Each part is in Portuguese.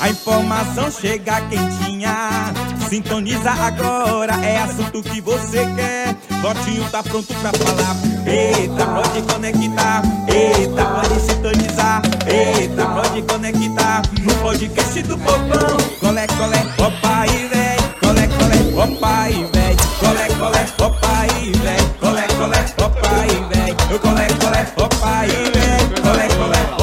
A informação chega quentinha. Sintoniza agora, é assunto que você quer. Botinho tá pronto pra falar. Eita, pode conectar. Eita, pode sintonizar. Eita, pode conectar. No podcast do povão. Colé, colé, opa aí, véi. Colé, colé, opa aí, véi. Colé, colé, opa aí, véi. Colé, colé, opa aí, véi. Eu colé, colé, opa aí, véi. Colé, colé,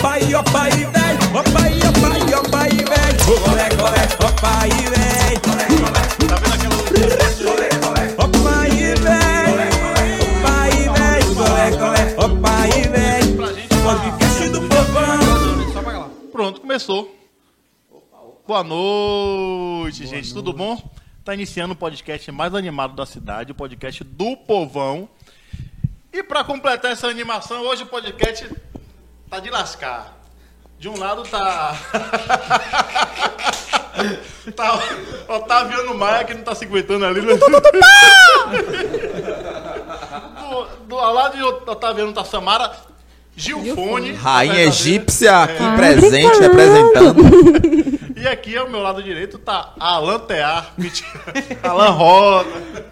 Opa aí, opa aí, véi. Opa aí, opa aí, opa aí, véi. O colé, colé, opa. Colé, colé. Tá vendo aquela. Opa aí, véi. Opa aí, véi. Colé, colé, opa gente. Podcast do povão. Pronto, começou. Boa noite, gente. Tudo bom? Tá iniciando o podcast mais animado da cidade, o podcast do povão. E pra completar essa animação, hoje o podcast tá de lascar. De um lado tá. tá Otaviano Maia que não tá se aguentando ali. né? do, do ao lado de Otaviano tá Samara Gilfone. Rainha verdadeira. egípcia aqui É. presente, representando. E aqui ao meu lado direito tá Alan Tear, Alan Rosa,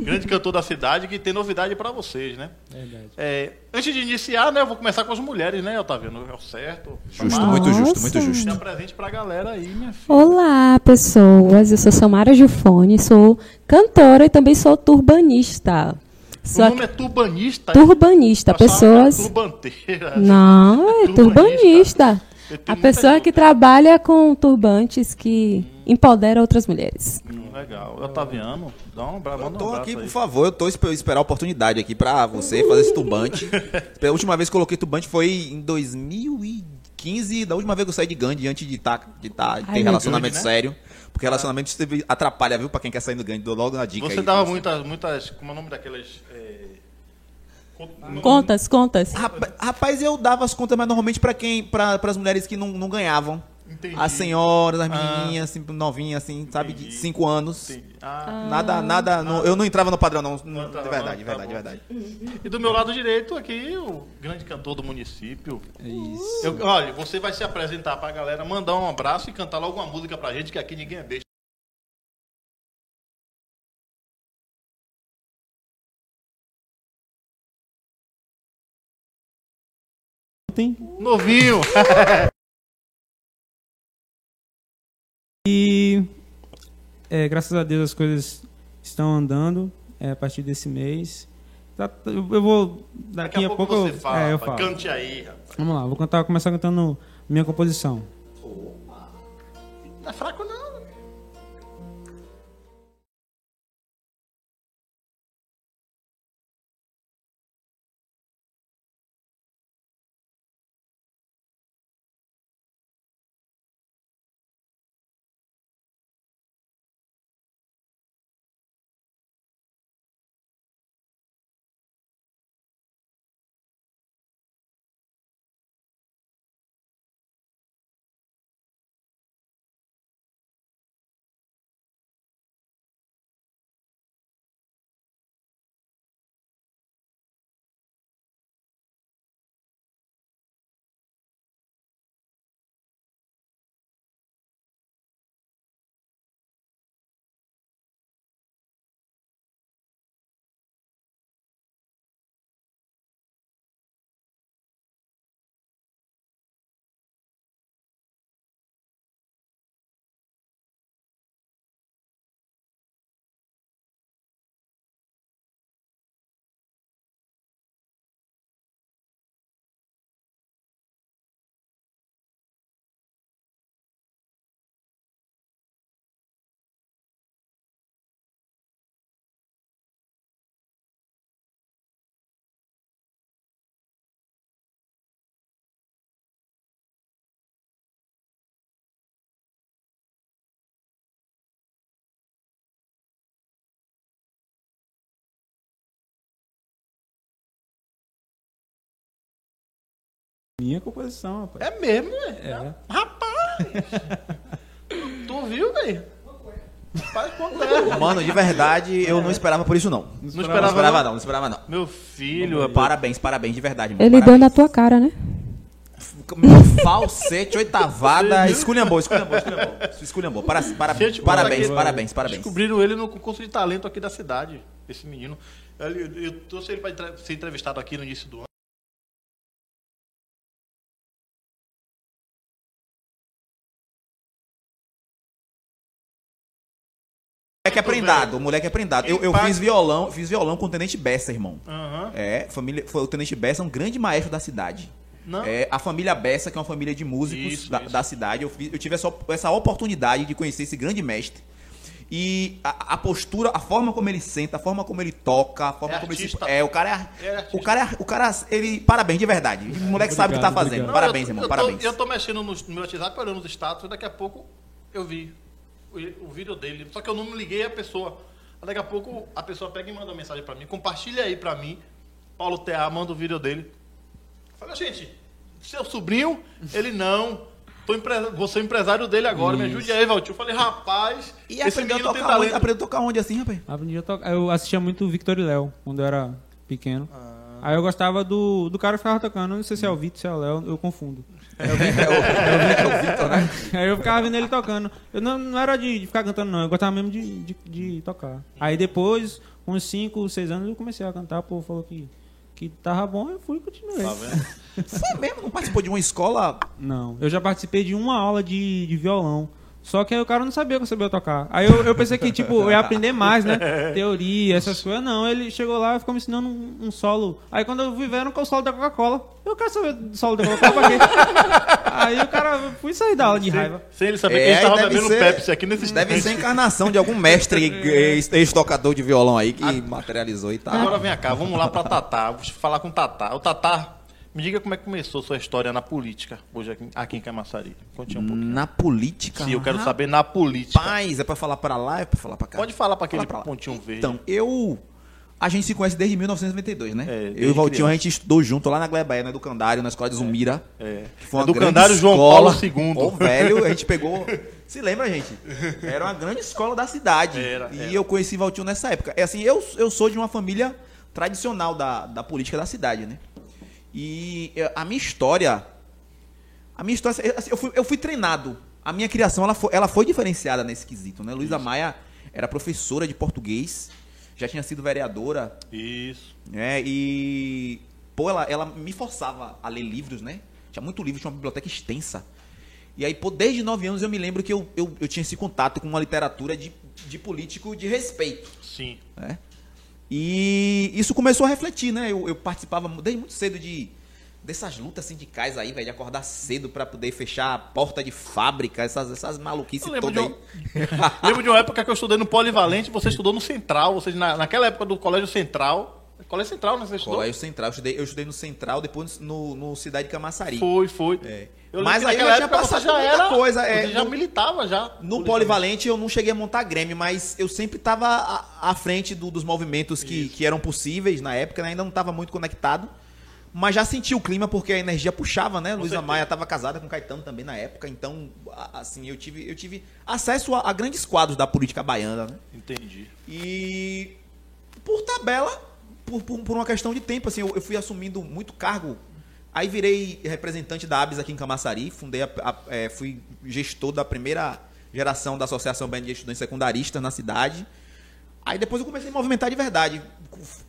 grande cantor da cidade que tem novidade pra vocês, né? É, antes de iniciar, né, eu vou começar com as mulheres, né, Otaviano? É o certo? Justo, Samara, muito justo, muito justo. Dá presente pra galera aí, minha filha. Olá, pessoas. Eu sou Samara Gilfone, sou cantora e também sou turbanista. O Sou nome é turbanista. turbanista, era pessoas. Turbanteira. Não, é turbanista. Eu tenho A pessoa que trabalha com turbantes que empodera outras mulheres. Hum, Legal. Otaviano, dá um abraço. Eu um tô abraço aqui, aí. por favor, eu tô esper- esperar a oportunidade aqui pra você fazer esse turbante. a última vez que eu coloquei turbante foi em 2015, da última vez que eu saí de Gandhi, antes de, tá, de tá, de ter relacionamento Gandhi, né? sério. Porque relacionamento teve, atrapalha, viu, pra quem quer sair do Gandhi. Dou logo na dica Você aí. dava muitas, muitas, como é o nome daquelas... É... con- Contas, contas. Rapa- Rapaz, eu dava as contas, mas normalmente pra quem, pra, pras mulheres que não, não ganhavam. Entendi. As senhoras, as Ah. menininhas, assim, novinhas, assim, sabe, de Entendi. 5 anos. Entendi. Ah, Nada, nada, não- eu não entrava no padrão, não. Não entrava, de verdade, tá verdade, verdade. E do meu lado direito aqui, o grande cantor do município. Isso. Eu- olha, você vai se apresentar pra galera, mandar um abraço e cantar logo uma música pra gente, que aqui ninguém é Novinho! E é, graças a Deus as coisas estão andando é, a partir desse mês. Tá- eu vou Daqui a pouco, você eu, fala, é, eu falo. cante aí, rapaz. Vamos lá, vou cantar, começar cantando minha composição. Não é fraco não. Minha composição, rapaz. É mesmo, é? É. Rapaz! Tu viu, velho? Faz quanto é? Mano, de verdade, eu não esperava por isso, não. Não esperava, Não esperava, não? não, não esperava, não. Meu filho, Parabéns, parabéns, de verdade. mano, Ele deu parabéns. na tua cara, né? Meu falsete, oitavada, esculhambou, esculhambou, esculhambou. Esculhambou. Para, para, Gente, parabéns, aqui- parabéns, parabéns. Descobriram ele no concurso de talento aqui da cidade, esse menino. Ele- Eu trouxe ele para ser entrevistado aqui no início do ano. Moleque é prendado, o moleque é prendado. Eu, eu fiz violão, fiz violão com o Tenente Bessa, irmão. Aham. É, família, foi, o Tenente Bessa é um grande maestro da cidade. Não. É, a família Bessa, que é uma família de músicos Isso, da, isso. da cidade, eu, fiz- eu tive essa, essa oportunidade de conhecer esse grande mestre. E a, a postura, a forma como ele senta, a forma como ele toca, a forma É como ele se. artista. É, o cara é. É artista. o cara é. O cara, ele. Parabéns, de verdade. O moleque sabe o que tá Obrigado, fazendo. obrigado. Parabéns, eu, irmão, eu parabéns. Tô, eu tô mexendo no, no meu WhatsApp, olhando os status, daqui a pouco eu vi o, vídeo dele. Só que eu não me liguei a pessoa. Daqui a pouco a pessoa pega e manda uma mensagem pra mim. Compartilha aí pra mim. Paulo TA manda o vídeo dele. Falei, gente, seu sobrinho? Ele não. Tô empre... Vou ser empresário dele agora, me ajude aí, Valtinho. Eu falei, rapaz, E esse aprendeu a menino tem tocar onde? Aprendeu a tocar onde assim, rapaz? Aprendi a tocar. Eu assistia muito o Victor e Léo, quando eu era pequeno. Ah. Aí eu gostava do, do cara que ficava tocando. Não sei se é o Vitor, se é o Léo, eu confundo. É o Vitor, né? Aí eu ficava vendo ele tocando. Eu não, não era de, de ficar cantando, não. Eu gostava mesmo de, de, de tocar. Aí depois, com uns 5, 6 anos, eu comecei a cantar. Pô, falou que, que tava bom, eu fui e continuei. Tá vendo? Você mesmo não participou de uma escola Não, eu já participei de uma aula de, de violão. Só que aí o cara não sabia que eu sabia tocar. Aí eu, eu pensei que, tipo, eu ia aprender mais, né? Teoria, essas coisas. Não, ele chegou lá e ficou me ensinando um, um solo. Aí quando eu vendo com o solo da Coca-Cola, eu quero saber do solo da Coca-Cola pra quê? aí o cara, fui sair da aula de raiva. Sem ele saber que a gente tava bebendo ser- Pepsi aqui nesse Deve ser encarnação de algum mestre ex- ex-tocador de violão aí que materializou e tal. Agora vem cá, vamos lá pra Tatá. Vou falar com o Tatá. O Tatá, me diga como é que começou sua história na política, hoje aqui, aqui em Camaçari. Conte um pouquinho. Na política. Sim, eu quero saber na política. Rapaz, é pra falar pra lá, é pra falar pra cá. Pode falar pra aquele Fala pra pontinho verde. Então, eu. A gente se conhece desde 1992, né? É, eu e o Valtinho, criança. a gente estudou junto lá na Glebaia, no Educandário, na escola de Zumira. É. Que foi uma É do Candário João escola. Paulo II. Ô, velho, a gente pegou. Se lembra, gente? Era uma grande escola da cidade. Era, e era. eu conheci Valtinho nessa época. É assim, eu, eu sou de uma família tradicional da, da política da cidade, né? E eh, a minha história. A minha história. assim, eu, fui, eu fui treinado. A minha criação ela foi, ela foi diferenciada nesse quesito, né? Luísa Maia era professora de português, já tinha sido vereadora, Isso. né? E pô, ela, ela me forçava a ler livros, né? Tinha muito livro, tinha uma biblioteca extensa. E aí, pô, desde nove anos eu me lembro que eu, eu, eu tinha esse contato com uma literatura de, de político de respeito, Sim. né? E isso começou a refletir, né? Eu, eu participava desde muito cedo de dessas lutas sindicais aí, velho, de acordar cedo pra poder fechar a porta de fábrica, essas, essas maluquices todas de, aí. um... lembro de uma época que eu estudei no Polivalente, você estudou no Central, ou seja, na, naquela época do Colégio Central. Colégio Central, né? Você estudou? Colégio Central, eu estudei, eu estudei no Central, depois no, no Cidade de Camaçari. Foi, foi. É. Eu Mas naquela época passado já muita era coisa, é, já no- militava já. No Polivalente eu não cheguei a montar Grêmio, mas eu sempre estava à, à frente do- dos movimentos que, que eram possíveis na época, né? ainda não estava muito conectado. Mas já senti o clima porque a energia puxava, né? Luísa certeza. Maia estava casada com Caetano também na época, então, assim, eu tive, eu tive acesso a, a grandes quadros da política baiana, né? Entendi. E por tabela, por, por, por uma questão de tempo, assim, eu, eu fui assumindo muito cargo. Aí virei representante da ABS aqui em Camaçari, fundei a- a- é, fui gestor da primeira geração da Associação Baiana de Estudantes Secundaristas na cidade. Aí depois eu comecei a movimentar de verdade.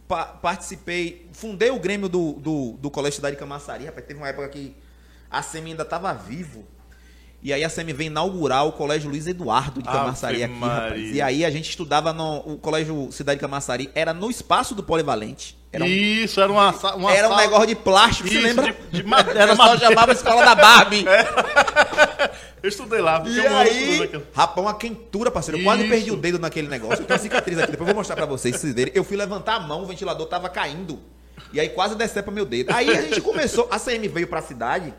Pa- participei, fundei o Grêmio do, do, do Colégio Cidade de Camaçari. Rapaz, teve uma época que a SEMI ainda estava vivo. E aí a SEMI veio inaugurar o Colégio Luiz Eduardo de Ave Camaçari aqui, rapaz. E aí a gente estudava no o Colégio Cidade de Camaçari, era no espaço do Polivalente. Era um, Isso, era uma, uma era um sala- negócio de plástico, você Isso, lembra? de- de era só chamava Escola da Barbie. Eu estudei lá, E um aí, rapaz, uma quentura, parceiro. Eu quase perdi o dedo naquele negócio. Eu tenho uma cicatriz aqui, depois eu vou mostrar pra vocês, se verem. Eu fui levantar a mão, o ventilador tava caindo. E aí quase decepa meu dedo. Aí a gente começou, a CM veio pra cidade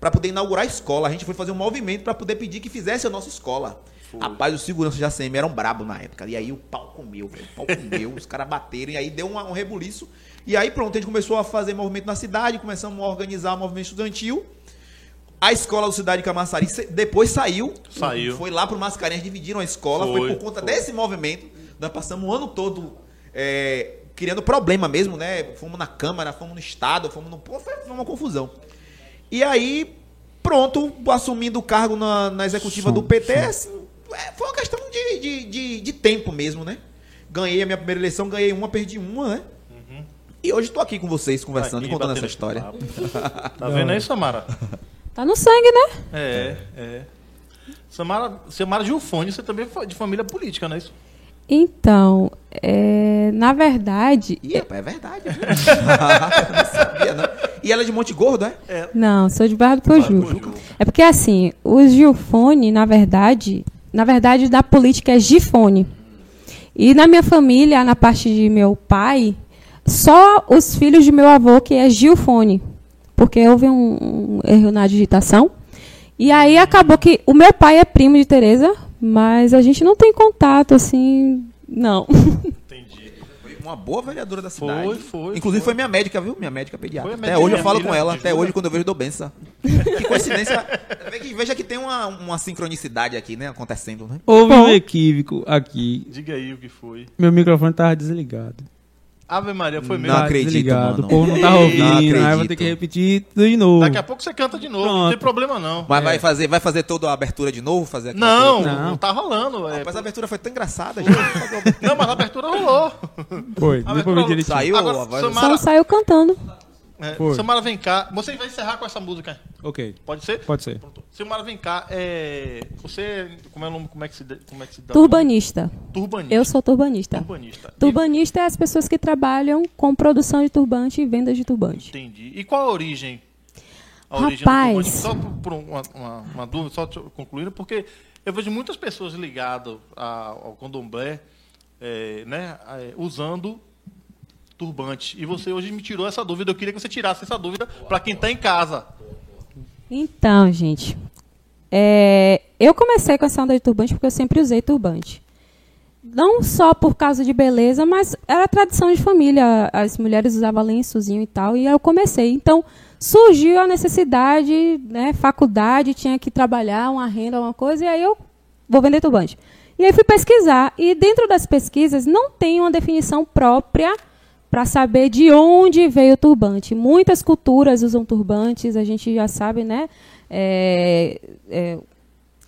pra poder inaugurar a escola. A gente foi fazer um movimento pra poder pedir que fizesse a nossa escola. Rapaz, os seguranças da CM eram brabo na época. E aí o pau comeu, velho. O pau comeu, os caras bateram. E aí deu uma- um rebuliço. E aí pronto, a gente começou a fazer movimento na cidade, começamos a organizar o movimento estudantil A escola do Cidade de Camaçari depois saiu. Saiu. Foi lá pro Mascarenhas, dividiram a escola. Foi, Foi, por conta foi. desse movimento. Nós passamos o ano todo é, criando problema mesmo, né? Fomos na Câmara, fomos no Estado, fomos no. Foi foi uma confusão. E aí, pronto, assumindo o cargo na, na executiva Som, do PT, assim, é, foi uma questão de, de, de, de tempo mesmo, né? Ganhei a minha primeira eleição, ganhei uma, perdi uma, né? E hoje tô aqui com vocês, conversando Aqui, e contando essa história. Tá vendo aí, Samara? Tá no sangue, né? É, é. Samara, Samara Gilfone, você também é de família política, não é isso? Então, é, na verdade. E é, é verdade. não sabia, não. E ela é de Monte Gordo, é? Não, sou de Barra do Pojuca. Pojuca. É porque assim, o Gilfone, na verdade, na verdade da política é Gifone. E na minha família, na parte de meu pai, só os filhos de meu avô que é Gilfone. Porque houve um, um erro na digitação. E aí acabou que o meu pai é primo de Tereza, mas a gente não tem contato assim, não. Entendi. Foi uma boa vereadora da cidade. Foi, foi, Inclusive foi. foi minha médica, viu? Minha médica pediatra. Até médica hoje eu falo com ela, até hoje quando eu vejo eu dou benção. Que coincidência. Veja que tem uma, uma sincronicidade aqui, né? Acontecendo, né? Houve Bom. um equívoco aqui. Diga aí o que foi. Meu microfone tava desligado. Ave Maria, foi Não mesmo. Tá acredito, desligado. mano. O povo não Não ouvindo. aí eu vou acredito. ter que repetir tudo de novo. Daqui a pouco você canta de novo, não tem problema não. Mas vai, fazer, vai fazer toda a abertura de novo? Fazer aquela Não, coisa? não, Não. tá rolando. É, Mas a abertura foi tão engraçada, gente. Não, mas a abertura rolou. Foi, A depois eu abertura vi direitinho. Saiu Agora, a voz Só Samara, saiu cantando. É, Foi. Vem cá. Você vai encerrar com essa música. Ok, Pode ser? pode ser. Pronto. Samara, vem cá. É, você, como é, o nome- como é que se, de- como é que se dá? Turbanista. Turbanista. Eu sou turbanista. turbanista. Turbanista é as pessoas que trabalham com produção de turbante e venda de turbante. Entendi. E qual a origem? A origem Rapaz. do turbante? Só por, por uma, uma- uma dúvida, só concluindo, porque eu vejo muitas pessoas ligadas ao candomblé, é, né, é, usando turbante. E você hoje me tirou essa dúvida. Eu queria que você tirasse essa dúvida para quem está em casa. Então, gente, é, eu comecei com essa onda de turbante porque eu sempre usei turbante. Não só por causa de beleza, mas era tradição de família. As mulheres usavam lençozinho e tal, e eu comecei. Então, surgiu a necessidade, né, faculdade, tinha que trabalhar, uma renda, uma coisa, e aí eu vou vender turbante. E aí fui pesquisar, e dentro das pesquisas não tem uma definição própria para saber de onde veio o turbante. Muitas culturas usam turbantes, a gente já sabe, né? É, é,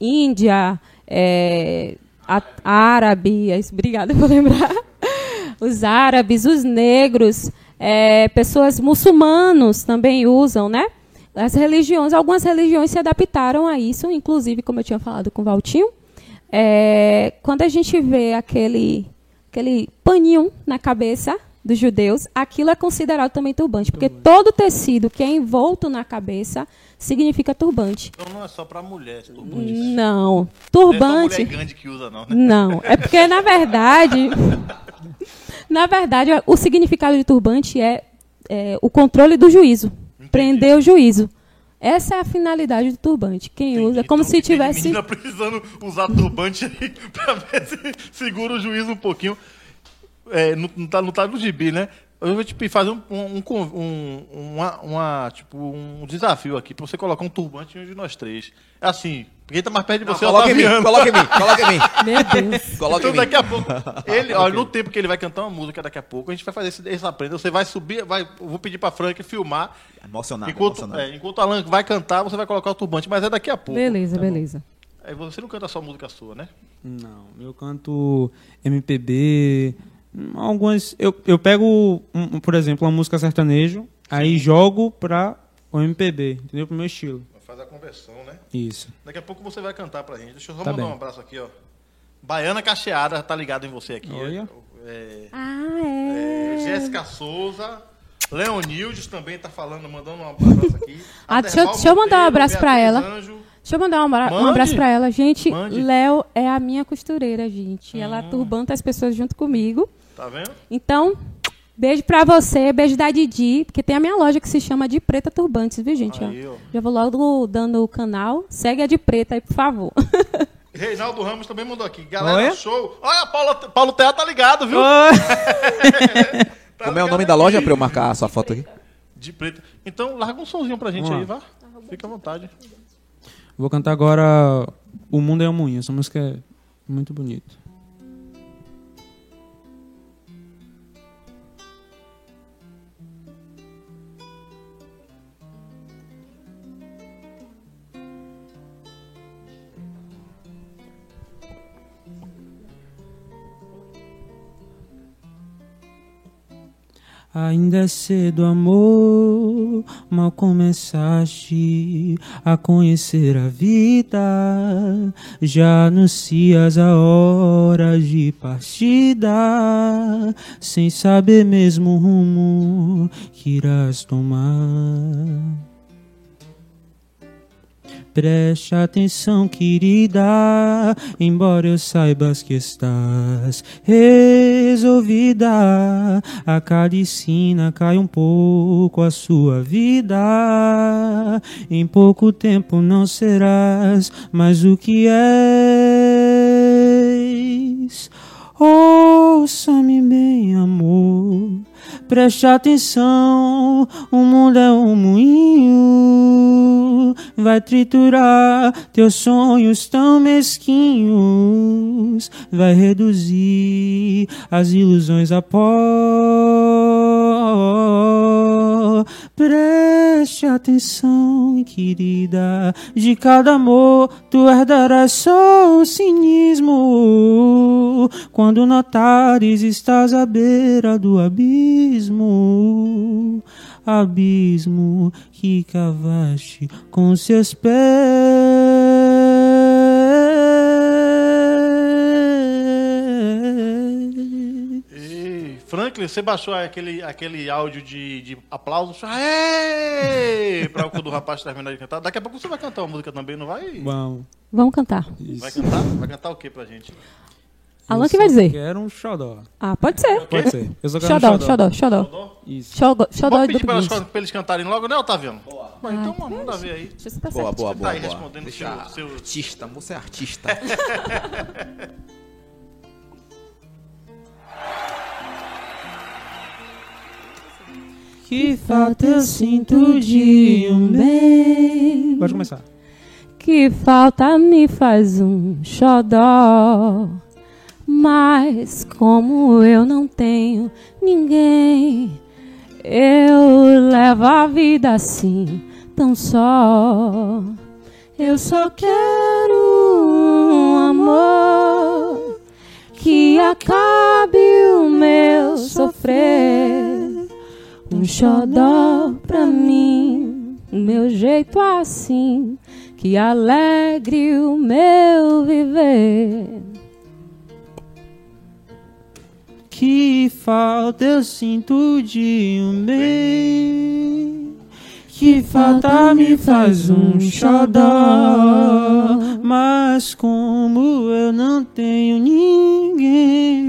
Índia, é, a- árabe, é obrigada por lembrar. Os árabes, os negros, é, pessoas muçulmanos também usam, né? As religiões, algumas religiões se adaptaram a isso, inclusive, como eu tinha falado com o Valtinho, é, quando a gente vê aquele, aquele paninho na cabeça dos judeus, aquilo é considerado também turbante, porque todo tecido que é envolto na cabeça significa turbante. Então não é só para mulher, esse turbante. Não, Não é turbante. grande que usa, não, né? Não, é porque na verdade, na verdade, o significado de turbante é, é o controle do juízo, prender o juízo. Essa é a finalidade do turbante. Quem usa, é como Então, se tivesse. menina precisando usar turbante aí pra ver se segura o juízo um pouquinho. É, não, não tá, não tá no gibi, né? Eu vou te fazer um, um, um um- uma, uma, tipo, um desafio aqui pra você colocar um turbante em um de nós três. É assim, quem tá mais perto de Não, você é o coloca em mim, coloca em mim, coloca em mim. Meu Deus. Coloca Então em mim. daqui a pouco, ele, olha, no tempo que ele vai cantar uma música daqui a pouco, a gente vai fazer esse, esse aprenda. Você vai subir, vai, eu vou pedir pra Frank filmar. Emocionado, enquanto, emocionado. é, enquanto o Alan vai cantar, você vai colocar o turbante, mas é daqui a pouco. Beleza, beleza. Aí você não canta só música sua, né? Não, eu canto MPB, algumas. Eu, eu pego, um, por exemplo, uma música sertanejo, aí jogo pra o MPB, entendeu? Pro meu estilo. Vai fazer a conversão, né? Isso. Daqui a pouco você vai cantar pra gente. Deixa eu só Tá mandar bem. um abraço aqui, ó. Baiana Cacheada tá ligado em você aqui. Olha. É, Ah, é, é. Jéssica Souza. Leonildes também tá falando, mandando um abraço aqui. Ah, deixa eu- deixa eu mandar um abraço pra Beatriz ela. Anjo. Deixa eu mandar um, abra- um abraço pra ela. Gente, Mande. Léo é a minha costureira, gente. Ela Hum. turbanta as pessoas junto comigo. Tá vendo? Então, beijo pra você, beijo da Didi, porque tem a minha loja que se chama De Preta Turbantes, viu, gente? Aí, ó. Já vou logo dando o canal. Segue a De Preta aí, por favor. Reinaldo Ramos também mandou aqui. Galera, Olha. show. Olha, Paulo, Paulo Terra tá ligado, viu? Tá Como é o nome da loja pra eu marcar a sua foto aqui? De preta. Então, larga um sonzinho pra gente Vamos aí, vá. Fica à vontade. Vou cantar agora O Mundo é um Moinho. Essa música é muito bonita. Ainda é cedo, amor, mal começaste a conhecer a vida. Já anuncias a hora de partida, sem saber mesmo o rumo que irás tomar. Preste atenção, querida, embora eu saibas que estás resolvida. A cada ensina cai um pouco a sua vida. Em pouco tempo não serás mais o que és. Ouça-me. Preste atenção, o mundo é um moinho, vai triturar teus sonhos tão mesquinhos, vai reduzir as ilusões a pó. Preste atenção, querida, de cada amor tu herdarás só o cinismo. Quando notares estás à beira do abismo, abismo que cavaste com seus pés. Franklin, você baixou aquele, aquele áudio de, de aplausos? Aê! Pra o do rapaz terminar de cantar. Daqui a pouco você vai cantar uma música também, não vai? Bom, Vamos cantar. Vai cantar? Vai cantar o que pra gente? Alan que vai dizer. Quero um xodó. Ah, pode ser. Pode ser. Eu só quero Xodó, um xodó. xodó, xodó. Xodó? Isso. Xodó, xodó é pedir pra, elas, eles cantarem logo, né, Otaviano? Bom, então manda ver aí. Deixa eu tá Boa, certo. boa, Tá boa, aí boa. respondendo Deixa seu- seu- artista, você é artista. Que falta eu sinto de um bem. Pode começar. Que falta me faz um xodó. Mas como eu não tenho ninguém, eu levo a vida assim, tão só. Eu só quero um amor que acabe o meu sofrer. Um xodó pra mim, meu jeito assim, que alegre o meu viver. Que falta eu sinto de um bem. Que falta me faz um xodó. Mas como eu não tenho ninguém,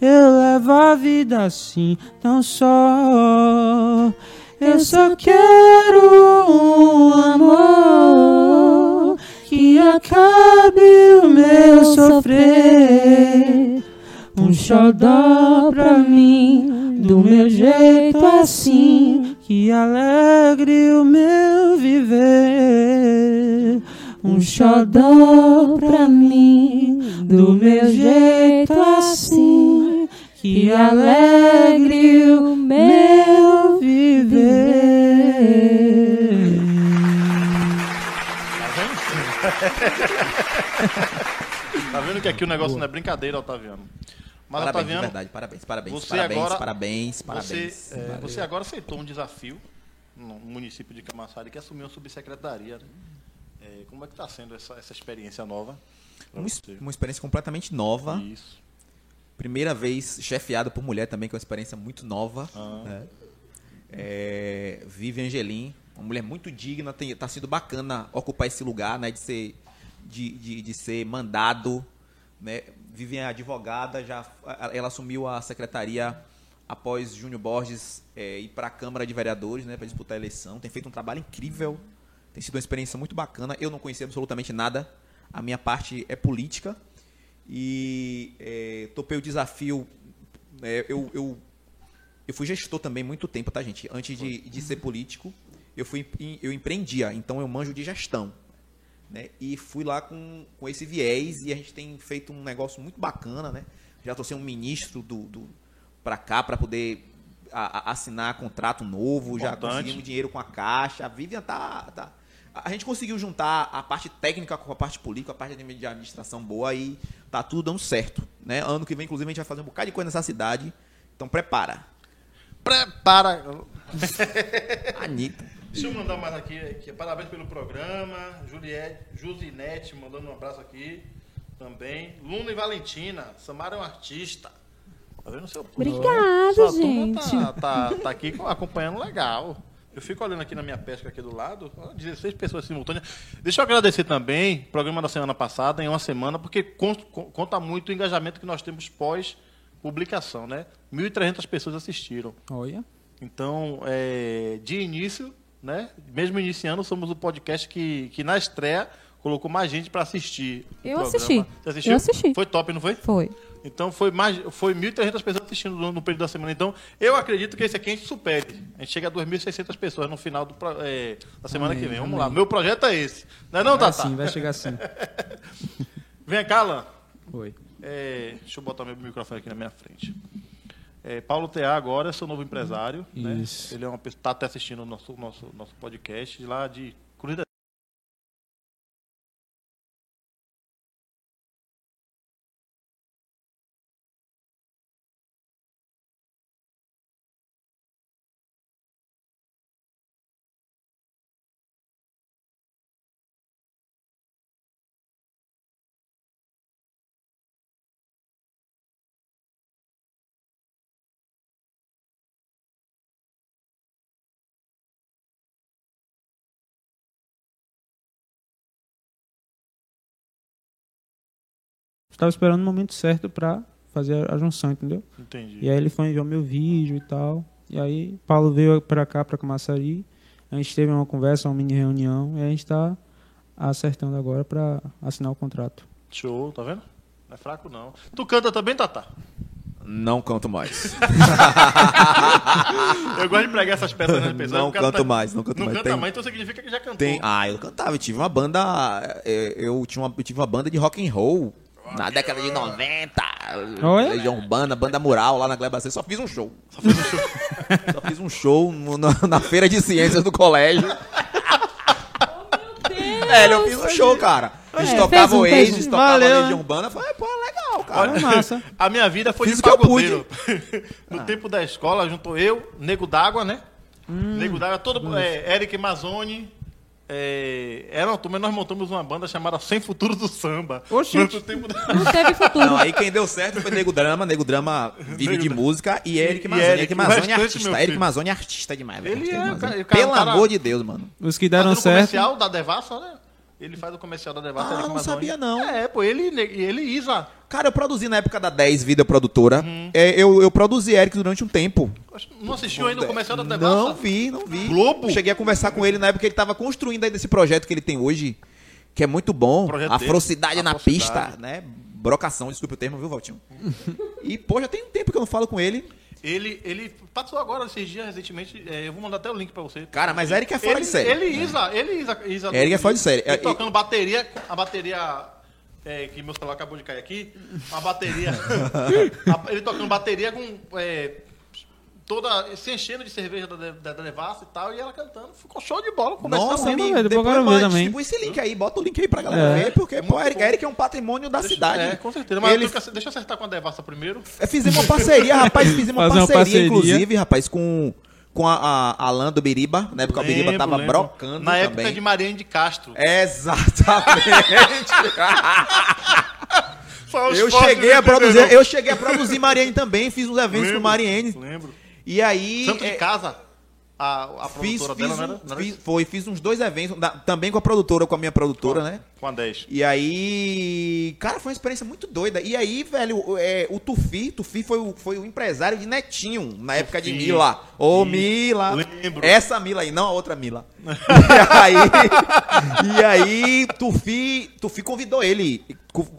eu levo a vida assim, tão só. Eu só quero um amor que acabe o meu sofrer. Um xodó pra mim, do meu jeito assim, que alegre o meu viver. Um xodó pra mim, do meu jeito assim, que alegre o meu viver. Tá vendo que aqui o negócio não é brincadeira, Otaviano? Mas, Parabéns, de Otaviano, verdade, parabéns, parabéns, você parabéns, agora- parabéns, você, parabéns. é, você agora aceitou um desafio no município de Camaçari que assumiu a subsecretaria. Né? É, como é que está sendo essa, essa experiência nova? Uma, você? uma experiência completamente nova. Isso. Primeira vez chefiado por mulher também, que é uma experiência muito nova. Ah. né? É, Vivian Angelim, uma mulher muito digna, tem, tá sendo bacana ocupar esse lugar, né? De ser, de, de, de ser mandado. Né? Vivian é advogada, já, ela assumiu a secretaria após Júnior Borges é, ir para a Câmara de Vereadores né, para disputar a eleição. Tem feito um trabalho incrível, tem sido uma experiência muito bacana. Eu não conhecia absolutamente nada, a minha parte é política e é, topei o desafio. é, eu, eu, eu fui gestor também muito tempo, tá, gente? Antes de, de ser político, eu, fui, eu empreendia, então eu manjo de gestão. né? E fui lá com, com esse viés e a gente tem feito um negócio muito bacana, né? Já tô sendo um ministro do, do para cá para poder a- a- assinar contrato novo, já Importante. conseguimos dinheiro com a Caixa. A Vivian tá, tá a gente conseguiu juntar a parte técnica com a parte política, a parte de administração boa e tá tudo dando certo, né? Ano que vem inclusive a gente vai fazer um bocado de coisa nessa cidade. Então prepara. Prepara. Anitta. Deixa eu mandar mais aqui, aqui. Parabéns pelo programa. Juliette, Jusinete mandando um abraço aqui também. Luna e Valentina. Samara é um artista. Tá vendo seu Obrigada, Sua turma gente. Tá, tá, tá aqui acompanhando legal. Eu fico olhando aqui na minha pesca aqui do lado, ó, 16 pessoas simultâneas. Deixa eu agradecer também, programa da semana passada, em uma semana, porque con- con- conta muito o engajamento que nós temos pós-publicação, né? 1.300 pessoas assistiram. Olha. Então, é, de início, né? Mesmo iniciando, somos o podcast que, que na estreia colocou mais gente para assistir. o Eu assisti. Você assistiu? Eu assisti. Foi top, não foi? Foi. Então foi mais, foi 1.300 pessoas assistindo no, no período da semana. Então eu acredito que esse aqui a gente supere. A gente chega a 2.600 pessoas no final do, é, da semana Amém, que vem. Vamos amém. lá. Meu projeto é esse. Não é não, Vai Tata? sim, vai chegar sim. Vem cá, Alan. Oi. É, deixa eu botar meu microfone aqui na minha frente. É, Paulo TA agora é seu novo empresário. Né? Ele é uma pessoa está até assistindo o nosso, nosso, nosso podcast lá de Estava esperando o momento certo pra fazer a junção, entendeu? Entendi. E aí ele foi enviar meu vídeo e tal. E aí Paulo veio pra cá, pra Camaçari. A gente teve uma conversa, uma mini reunião. E a gente tá acertando agora pra assinar o contrato. Show, tá vendo? Não é fraco, não. Tu canta também, Tata? Não canto mais. Eu gosto de pregar essas peças nas pessoas. Não canto mais, não canto não mais. canta Tem- mais, então significa que já cantou. Tem, ah, eu cantava, eu tive uma banda, é, eu tinha uma, eu tive uma banda de rock and roll na década de 90. Olha. Legião Urbana, banda mural lá na Gleba C, só fiz um show. Só fiz um show no- na, na feira de ciências do colégio. É, eu fiz um show, cara. A gente É, tocava fez um, o fez Aces, um. tocava Valeu, Legião? Urbana. Falei, pô, legal, cara. Olha, massa. A minha vida foi Fiz de o que eu pude. pagodeiro. no tempo da escola, juntou eu, Nego d'Água, né? Hum. Nego d'Água, todo, é, Eric Mazzoni. É, era uma turma, nós montamos uma banda chamada Sem Futuro do Samba. Oxi. Não teve futuro. Não, aí quem deu certo foi Nego Drama, Nego Drama, vídeo de música, e Eric Mazzoni. Eric, Eric o Mazzoni é artista. Eric filho. Mazzoni é artista demais. Ele é, cara, Pelo cara- amor de Deus, mano. Os que deram certo. comercial da Devassa, né? Ele faz o comercial da Devassa. Ah, não sabia, não. É, pô, ele ele Isa. Cara, eu produzi na época da 10 Vida Produtora. Uhum. É, eu, eu produzi Eric durante um tempo. Não assistiu ainda o comercial da Devassa? Não vi, não vi. Globo? Cheguei a conversar com ele na época que ele tava construindo aí desse projeto que ele tem hoje, que é muito bom. Projeto Afrocidade dele. na Afrocidade. pista, né? Brocação, desculpe o termo, viu, Valtinho? e, pô, já tem um tempo que eu não falo com ele. Ele, ele passou agora esses dias recentemente. é, eu vou mandar até o link pra você. Cara, mas Eric é fora ele, de série. Ele Isa, ele e Isa, Isa Eric é fora de série. Ele É, tocando bateria, a bateria é, que meu celular acabou de cair aqui, a bateria, a- ele tocando bateria com é, toda se enchendo de cerveja da, da, da Devassa e tal, e ela cantando, ficou show de bola. Nossa, amigo, velho, depois mande, também. tipo, esse link aí, bota o link aí pra galera É. ver, porque, É pô, Eric. Eric é um patrimônio da cidade. É, com certeza. Mas Ele- deixa eu acertar com a Devassa primeiro. É, Fizemos uma parceria, rapaz, fizemos uma Fazer uma parceria, parceria. inclusive, rapaz, com, com a, a Alan do Biriba, na época o Biriba Lembro, tava lembro. brocando Na época também. de Mariane de Castro. Exatamente. Eu cheguei a produzir, eu cheguei a produzir Mariane também, fiz uns eventos Lembro, com Mariane. Lembro. E aí Santo de é, casa. A, a fiz, produtora fiz, dela, um- não era? Não era fiz- foi, fiz uns dois eventos, da- também com a produtora, com a minha produtora, né? Com a 10. E aí, cara, foi uma experiência muito doida. E aí, velho, o- é, o Tufi, Tufi foi o, foi o empresário de Netinho, na época de Tufi. Mila. Ô, Isso. Mila. Lembro. Essa Mila aí, não a outra Mila. e aí, e aí Tufi, Tufi convidou ele.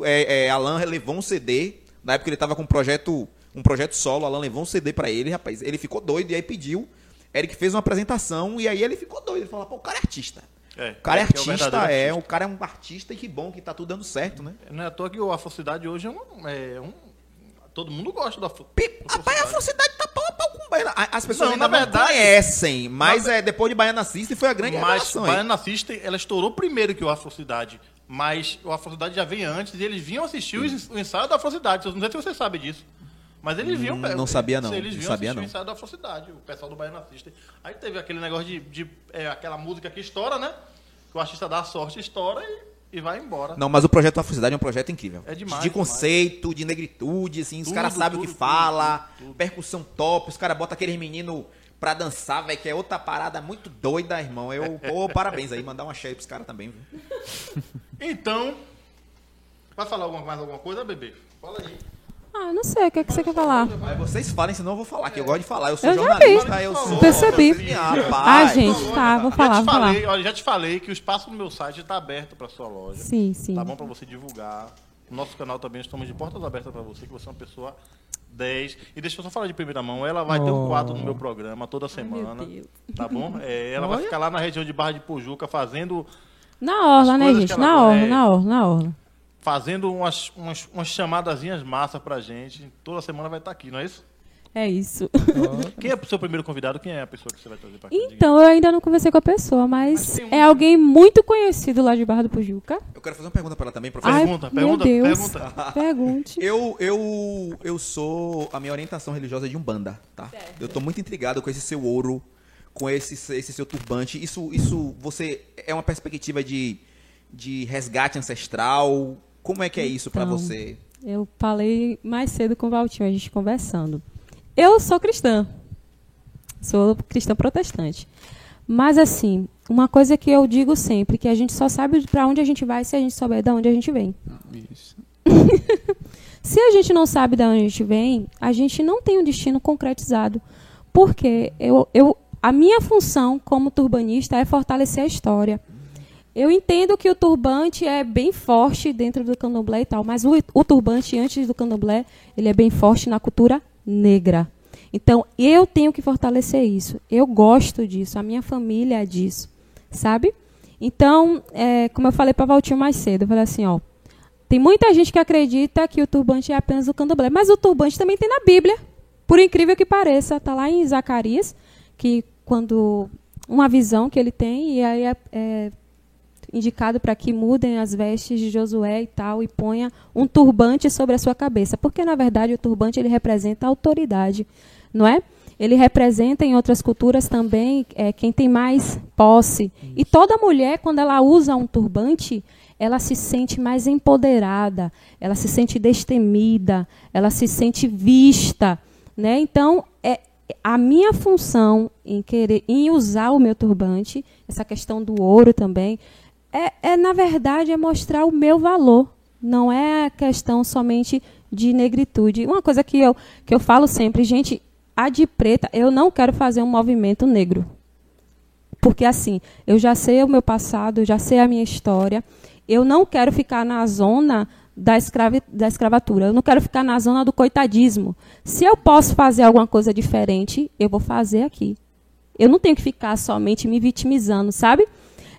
É, é, Alan levou um CD, na época ele tava com um projeto, um projeto solo, Alan levou um CD pra ele, rapaz. Ele ficou doido e aí pediu. Eric fez uma apresentação e aí ele ficou doido. Ele falou, pô, o cara é artista. É, O cara é, artista, verdadeiro é, artista. o cara é um artista e que bom que tá tudo dando certo, né? Não é à toa que o Afocidade hoje é um, é um- Todo mundo gosta da. Pi- Rapaz, a Falsidade tá pau a pau com Baiana. A- As pessoas Não, ainda na não verdade- conhecem, mas é, depois de Baiana System foi a grande Mas revelação. Baiana System, ela estourou primeiro que o Afrocidade. Mas o Afrocidade já veio antes e eles vinham assistir o ens- o ensaio da Afrocidade. Eu Não sei se você sabe disso. Mas eles vinham. Hum, não sabia, não. Eles Não vinham sabia, não. o da Afrocidade, o pessoal do Baiana System. Aí teve aquele negócio de. de, é, aquela música que estoura, né? Que o artista dá a sorte, estoura e, e vai embora. Não, mas o projeto da Falsidade é um projeto incrível. É demais, De demais. conceito, de negritude, assim, os Tudo, caras sabem o que tudo, fala, tudo, tudo. percussão top, os caras botam aqueles meninos pra dançar, velho, que é outra parada muito doida, irmão. Eu, pô, parabéns aí, mandar uma cheia pros caras também, viu? Então. Vai falar alguma, mais alguma coisa, bebê? Fala aí. Ah, não sei, o que, é que você quer falar? Aí vocês falem, senão eu vou falar, que eu gosto de falar. Eu sou Eu já jornalista, vi. eu sou... Percebi. Ah, Ah, gente, tá, vou falar, já te vou falar. falei, olha, já te falei que o espaço no meu site está aberto para sua loja. Sim, sim. Tá bom para você divulgar. No nosso canal também estamos de portas abertas para você, que você é uma pessoa 10. E deixa eu só falar de primeira mão, ela vai ter um Oh. quadro no meu programa toda semana. Deus. Tá bom? É, ela vai Olha. ficar lá na região de Barra de Pujuca fazendo, Na orla, As né, gente? que ela Na orla, na orla, na orla. Fazendo umas, umas, umas chamadazinhas massa pra gente. Toda semana vai estar aqui, não é isso? É isso. Quem é o seu primeiro convidado? Quem é a pessoa que você vai trazer pra cá? Então, eu ainda não conversei com a pessoa, mas, um- é alguém muito conhecido lá de Barra do Pujuca. Eu quero fazer uma pergunta pra ela também, professor. Ai, Pergunta, meu pergunta, Deus. pergunta. Pergunte. Eu, eu, eu sou. A minha orientação religiosa é de Umbanda, tá? Eu tô muito intrigado com esse seu ouro, com esse, esse seu turbante. Isso, isso você. É uma perspectiva de, de resgate ancestral? Como é que é isso pra Então, você? Eu falei mais cedo com o Valtinho, a gente conversando. Eu sou cristã. Sou cristã protestante. Mas assim, uma coisa que eu digo sempre, que a gente só sabe para onde a gente vai se a gente souber de onde a gente vem. Isso. Se a gente não sabe de onde a gente vem, a gente não tem um destino concretizado. Porque eu, eu, a minha função como turbanista é fortalecer a história. Eu entendo que o turbante é bem forte dentro do candomblé e tal, mas o, o turbante, antes do candomblé, ele é bem forte na cultura negra. Então, eu tenho que fortalecer isso. Eu gosto disso, a minha família é disso, sabe? Então, é, como eu falei para Valtinho mais cedo, eu falei assim, ó, tem muita gente que acredita que o turbante é apenas do candomblé, mas o turbante também tem na Bíblia. Por incrível que pareça, está lá em Zacarias, que quando uma visão que ele tem e aí é, é indicado para que mudem as vestes de Josué e tal e ponha um turbante sobre a sua cabeça, porque na verdade o turbante ele representa a autoridade, não é? Ele representa em outras culturas também é, quem tem mais posse. E toda mulher, quando ela usa um turbante, ela se sente mais empoderada, ela se sente destemida, ela se sente vista, né? Então, é a minha função em querer em usar o meu turbante, essa questão do ouro também, é, é na verdade é mostrar o meu valor. Não é questão somente de negritude. Uma coisa que eu que eu falo sempre, gente, a de preta, eu não quero fazer um movimento negro. Porque assim, eu já sei o meu passado, eu já sei a minha história. Eu não quero ficar na zona da, escravi, da escravatura. Eu não quero ficar na zona do coitadismo. Se eu posso fazer alguma coisa diferente, eu vou fazer aqui. Eu não tenho que ficar somente me vitimizando, sabe?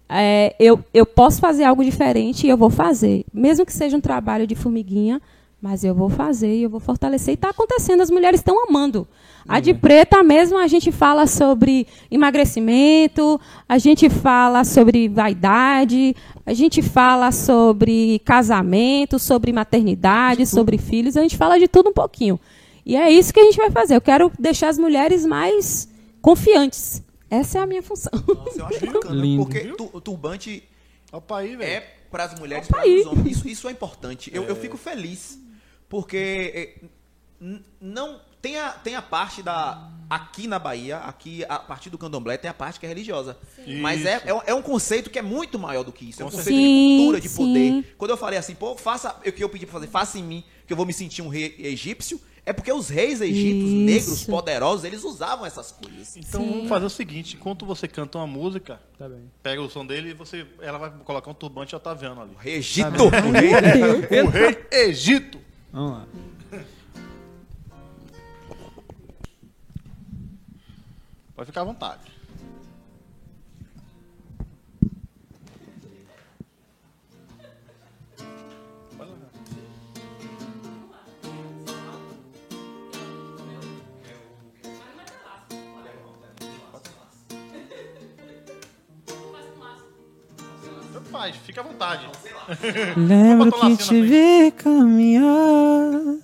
É, eu, eu posso fazer algo diferente e eu vou fazer. Mesmo que seja um trabalho de formiguinha, mas eu vou fazer e eu vou fortalecer. E está acontecendo, as mulheres estão amando. A de preta mesmo, a gente fala sobre emagrecimento, a gente fala sobre vaidade, a gente fala sobre casamento, sobre maternidade, sobre filhos, a gente fala de tudo um pouquinho. E é isso que a gente vai fazer. Eu quero deixar as mulheres mais confiantes. Essa é a minha função. Nossa, eu acho bacana, Lindo. porque tu- o turbante Opa aí, é para as mulheres, Opa para os homens. Isso, isso é importante. Eu, eu fico feliz porque é, não tem a, tem a parte da aqui na Bahia, aqui a partir do Candomblé tem a parte que é religiosa. Mas é, é, um- é um conceito que é muito maior do que isso. É um conceito certeza. de cultura, de Sim, poder. sim. Quando eu falei assim, pô, faça o que eu pedi pra fazer, faça em mim, que eu vou me sentir um rei egípcio, é porque os reis egípcios, Isso. negros, poderosos, eles usavam essas coisas. Então vamos fazer o seguinte, enquanto você canta uma música, Tá bem. pega o som dele e você, ela vai colocar um turbante otaviano ali. Rei Egito, o rei O rei Egito. Vamos lá. Pode ficar à vontade. Faz, fica à vontade. Lembro que te vi caminhar,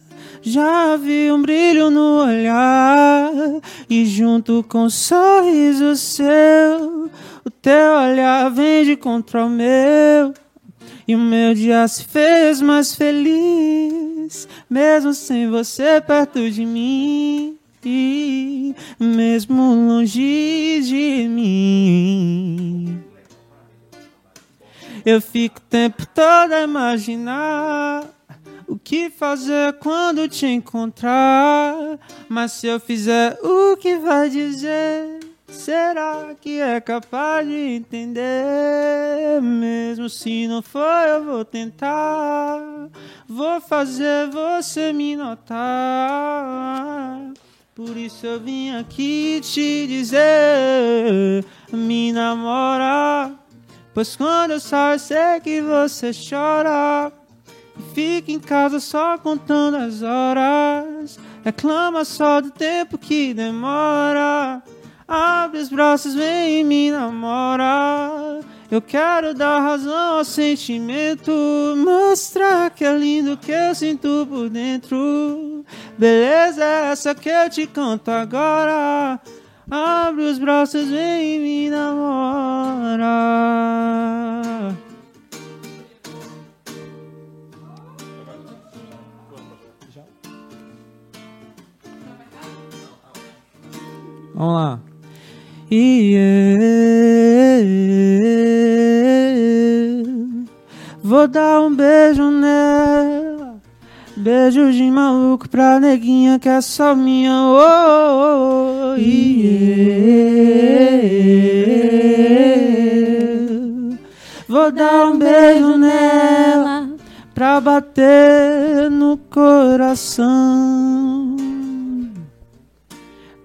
já vi um brilho no olhar, e junto com o sorriso seu, o teu olhar vem de contra o meu, e o meu dia se fez mais feliz, mesmo sem você perto de mim. E mesmo longe de mim. Eu fico o tempo todo a imaginar o que fazer quando te encontrar. Mas se eu fizer o que vai dizer, será que é capaz de entender? Mesmo se não for, eu vou tentar. Vou fazer você me notar. Por isso eu vim aqui te dizer, me namora. Pois quando eu saio, sei que você chora. E fica em casa só contando as horas. Reclama só do tempo que demora. Abre os braços, vem e me namora. Eu quero dar razão ao sentimento. Mostrar que é lindo que eu sinto por dentro. Beleza, é essa que eu te canto agora. Abre os braços, vem e me namora. Vamos lá. E eu vou dar um beijo nela. Beijo de maluco pra neguinha que é só minha. Oh, oh, oh. E eu vou dar um beijo nela pra bater no coração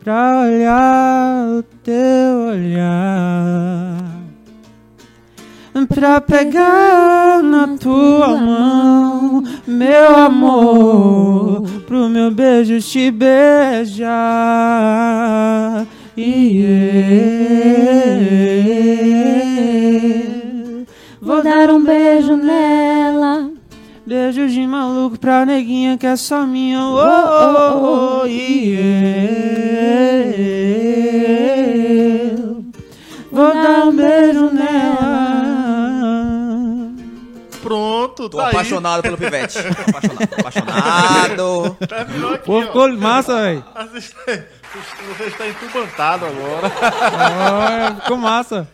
pra olhar o teu olhar, pra pegar na tua mão, amor, pro meu beijo te beijar. Eu vou dar um beijo nela. Beijo de maluco pra neguinha que é só minha. Oh, oh, oh, e eu vou dar um beijo nela. Pronto, Tô tá apaixonado pelo Pivete. Apaixonado. Apaixonado. aí. Aqui, Pô, ficou massa, velho. Você está entubantado agora. Olha, Ficou massa.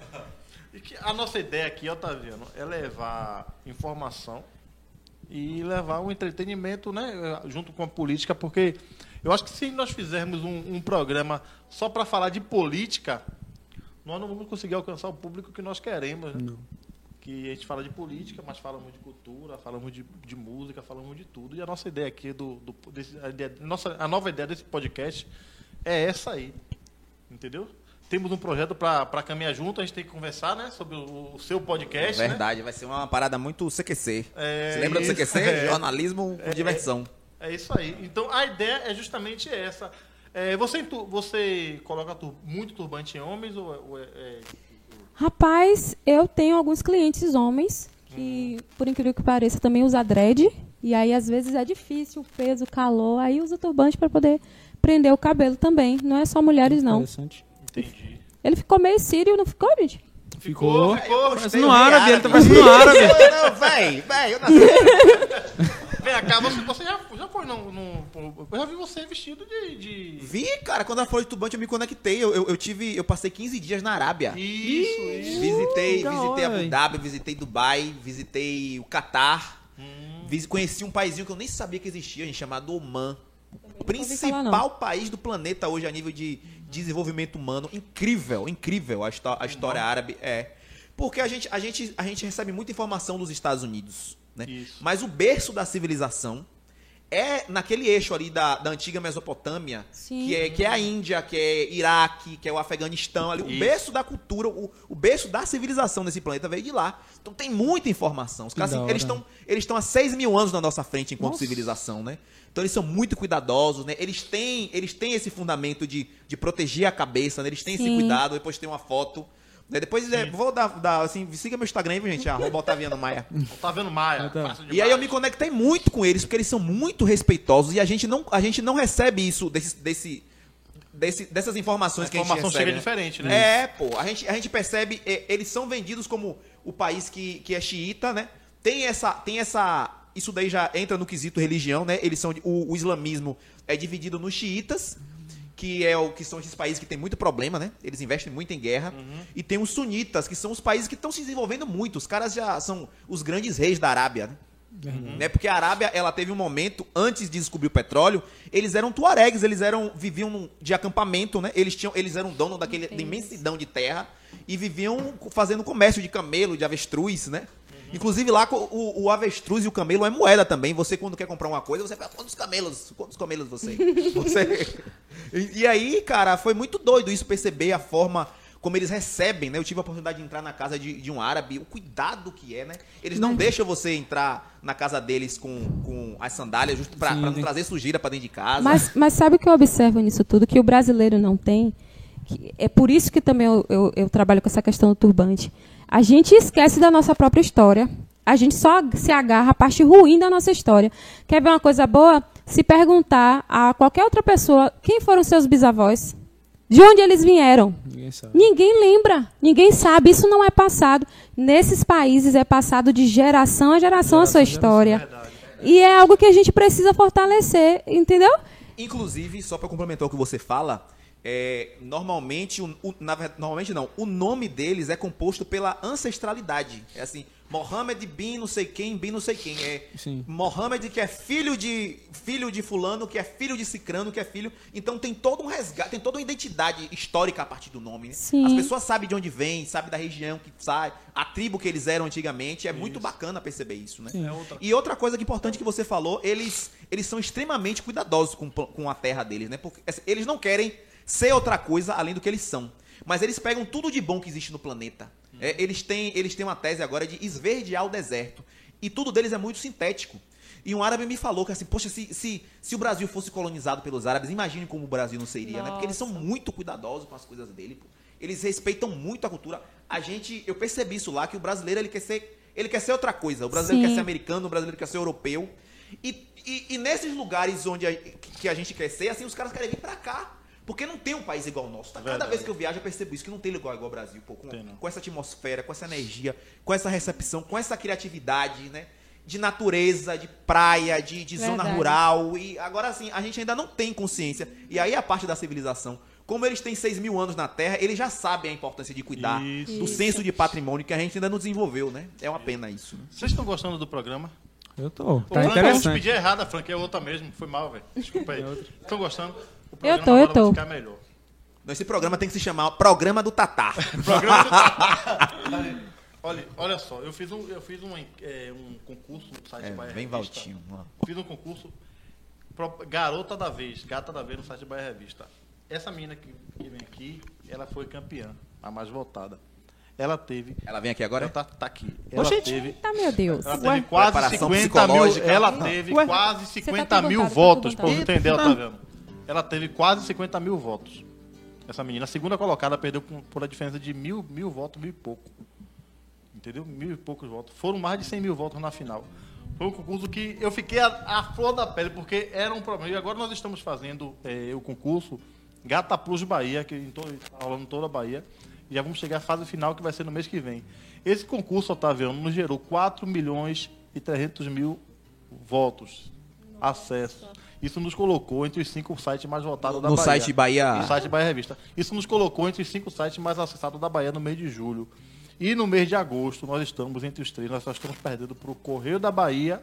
A nossa ideia aqui, Otaviano, é levar informação e levar um entretenimento, né, junto com a política, porque eu acho que se nós fizermos um, um programa só para falar de política, nós não vamos conseguir alcançar o público que nós queremos. Né? Que a gente fala de política, mas falamos de cultura, falamos de, de música, falamos de tudo. E a nossa ideia aqui, do, do desse, a, ideia- nossa, a nova ideia desse podcast é essa aí. Entendeu? Temos um projeto para caminhar junto, a gente tem que conversar né, sobre o, o seu podcast. né? Verdade, vai ser uma parada muito CQC. É Você lembra do isso, CQC? é. Jornalismo com diversão. É isso aí. Então a ideia é justamente essa. É, você, você coloca tur- muito turbante em homens ou, é- ou é, é- Rapaz, eu tenho alguns clientes homens que, por incrível que pareça, também usam dread. E aí, às vezes, é difícil o peso, o calor. Aí usa turbante para poder prender o cabelo também. Não é só mulheres, não. Interessante. Entendi. Ele ficou meio sírio, não ficou, gente? Ficou, ficou. Parece no árabe, ele tá parecendo no árabe. Não, não, véi, véi, eu nasci. Vem cá, você, você já, já foi num, num- Eu já vi você vestido de. de... Vi, cara, quando ela falou de Tubante, eu me conectei. Eu, eu, eu tive, eu passei 15 dias na Arábia. Isso, isso. Visitei, da visitei Abu. Dhabi, visitei Dubai, visitei o Catar. Hum. Conheci um paísinho que eu nem sabia que existia, gente, chamado Oman. O falar, principal não. país do planeta hoje a nível de desenvolvimento humano. Incrível, incrível a, a história árabe. É. Porque a gente, a, gente, a gente recebe muita informação dos Estados Unidos. Né? Mas o berço da civilização é naquele eixo ali da, da antiga Mesopotâmia, Sim. que é, que é a Índia, que é Iraque, que é o Afeganistão, ali, o berço da cultura, o, o berço da civilização nesse planeta veio de lá. Então tem muita informação. Os caras, assim, eles estão eles estão há 6 mil anos na nossa frente enquanto Nossa. civilização, né? Então eles são muito cuidadosos, né? Eles têm, eles têm esse fundamento de, de proteger a cabeça, né? Eles têm esse Sim. cuidado. Depois tem uma foto Depois, é, vou dar, dar, assim, siga meu Instagram aí, gente, arroba Otaviano Maia. Tá vendo Maia? Então. Fácil E aí eu me conectei muito com eles, porque eles são muito respeitosos e a gente não, a gente não recebe isso desse, desse, desse- dessas informações A que a gente informação recebe. chega né? diferente, né? É, pô, a gente, a gente percebe, é, eles são vendidos como o país que, que é xiita, né? Tem essa, tem essa, isso daí já entra no quesito religião, né? Eles são, o, o islamismo é dividido nos xiitas, que é o que são esses países que tem muito problema, né? Eles investem muito em guerra. E tem os sunitas, que são os países que estão se desenvolvendo muito. Os caras já são os grandes reis da Arábia, né? Né? Porque a Arábia, ela teve um momento antes de descobrir o petróleo, eles eram tuaregs, eles eram viviam de acampamento, né? Eles tinham, eles eram donos daquele da imensidão de terra e viviam fazendo comércio de camelo, de avestruz, né? Inclusive lá o, o avestruz e o camelo é moeda também. Você quando quer comprar uma coisa, você fala quantos camelos, quantos camelos você? você... E, e aí, cara, foi muito doido isso perceber a forma como eles recebem, né? Eu tive a oportunidade de entrar na casa de, de um árabe, o cuidado que é, né? Eles não, deixam você entrar na casa deles com, com as sandálias, justo pra, Sim, pra não tem- trazer sujeira pra dentro de casa. Mas, mas sabe o que eu observo nisso tudo? Que o brasileiro não tem. é por isso que também eu, eu, eu trabalho com essa questão do turbante. A gente esquece da nossa própria história. A gente só se agarra à parte ruim da nossa história. Quer ver uma coisa boa? Se perguntar a qualquer outra pessoa quem foram seus bisavós, de onde eles vieram. Ninguém sabe. Ninguém lembra, ninguém sabe. Isso não é passado. Nesses países é passado de geração a geração a sua história. E é algo que a gente precisa fortalecer, entendeu? Inclusive, só pra complementar o que você fala, é, normalmente, o, o- na normalmente não, o nome deles é composto pela ancestralidade. É assim, Mohammed bin não sei quem, bin não sei quem. É Sim. Mohammed que é filho de filho de fulano, que é filho de cicrano, que é filho. Então tem todo um resgate, tem toda uma identidade histórica a partir do nome. né? As pessoas sabem de onde vem, sabem da região que sai, a tribo que eles eram antigamente. É muito bacana perceber isso, né? E outra coisa que importante que você falou, eles, eles são extremamente cuidadosos com, com a terra deles, né? Porque assim, eles não querem ser outra coisa além do que eles são. Mas eles pegam tudo de bom que existe no planeta. É, eles, têm, eles têm uma tese agora de esverdear o deserto. E tudo deles é muito sintético. E um árabe me falou que assim, poxa, se, se, se o Brasil fosse colonizado pelos árabes, imagine como o Brasil não seria, né? Porque eles são muito cuidadosos com as coisas dele. pô. Eles respeitam muito a cultura. A gente, eu percebi isso lá, que o brasileiro ele quer ser, ele quer ser outra coisa. O brasileiro Sim. quer ser americano, o brasileiro quer ser europeu. E, e, e nesses lugares onde a, que a gente quer ser, assim, os caras querem vir pra cá. Porque não tem um país igual ao nosso. Tá? Cada Verdade. vez que eu viajo, eu percebo isso, que não tem igual igual ao Brasil. Pô, com, Tem, com essa atmosfera, com essa energia, com essa recepção, com essa criatividade, né? De natureza, de praia, de, de zona rural. E agora, assim, a gente ainda não tem consciência. E aí a parte da civilização. Como eles têm 6 mil anos na Terra, eles já sabem a importância de cuidar Isso. do senso de patrimônio que a gente ainda não desenvolveu, né? É uma pena isso. né? Vocês estão gostando do programa? Eu tô. Tá Frank, eu interessante. pedi errada, Frank, é outra mesmo. Foi mal, velho. Desculpa aí. Estão gostando? Eu programa tô, eu tô. ficar melhor. Esse programa tem que se chamar Programa do Tatar. Programa do Tatar. olha, olha só, eu fiz um, eu fiz um, é, um concurso no site É, Bahia vem Revista. Valtinho. Fiz um concurso pro- Garota da Vez, Gata da Vez no site Bahia Revista. Essa menina que, que vem aqui, ela foi campeã, a mais votada. Ela teve. Ela vem aqui agora? Ela tá, tá aqui. Ela Oxente. teve. Tá, meu Deus. Ela teve quase Preparação 50 mil. psicológica. Ela teve Ué. quase Você tá 50 mil perguntado, tá votos, pra você perguntado. entender, tá vendo? Ela teve quase 50 mil votos. Essa menina, a segunda colocada, perdeu por a diferença de mil, mil votos, mil e pouco. Entendeu? Mil e poucos votos. Foram mais de 100 mil votos na final. Foi um concurso que eu fiquei a, a flor da pele, porque era um problema. E agora nós estamos fazendo eh, o concurso Gata Plus Bahia, que está rolando toda a Bahia. E já vamos chegar à fase final, que vai ser no mês que vem. Esse concurso, Otaviano, nos gerou 4 milhões e 300 mil votos, acessos. Isso nos colocou entre os cinco sites mais votados da No Bahia. site Bahia- No site Bahia Revista. Isso nos colocou entre os cinco sites mais acessados da Bahia no mês de julho. E no mês de agosto, nós estamos entre os três. Nós só estamos perdendo para o Correio da Bahia,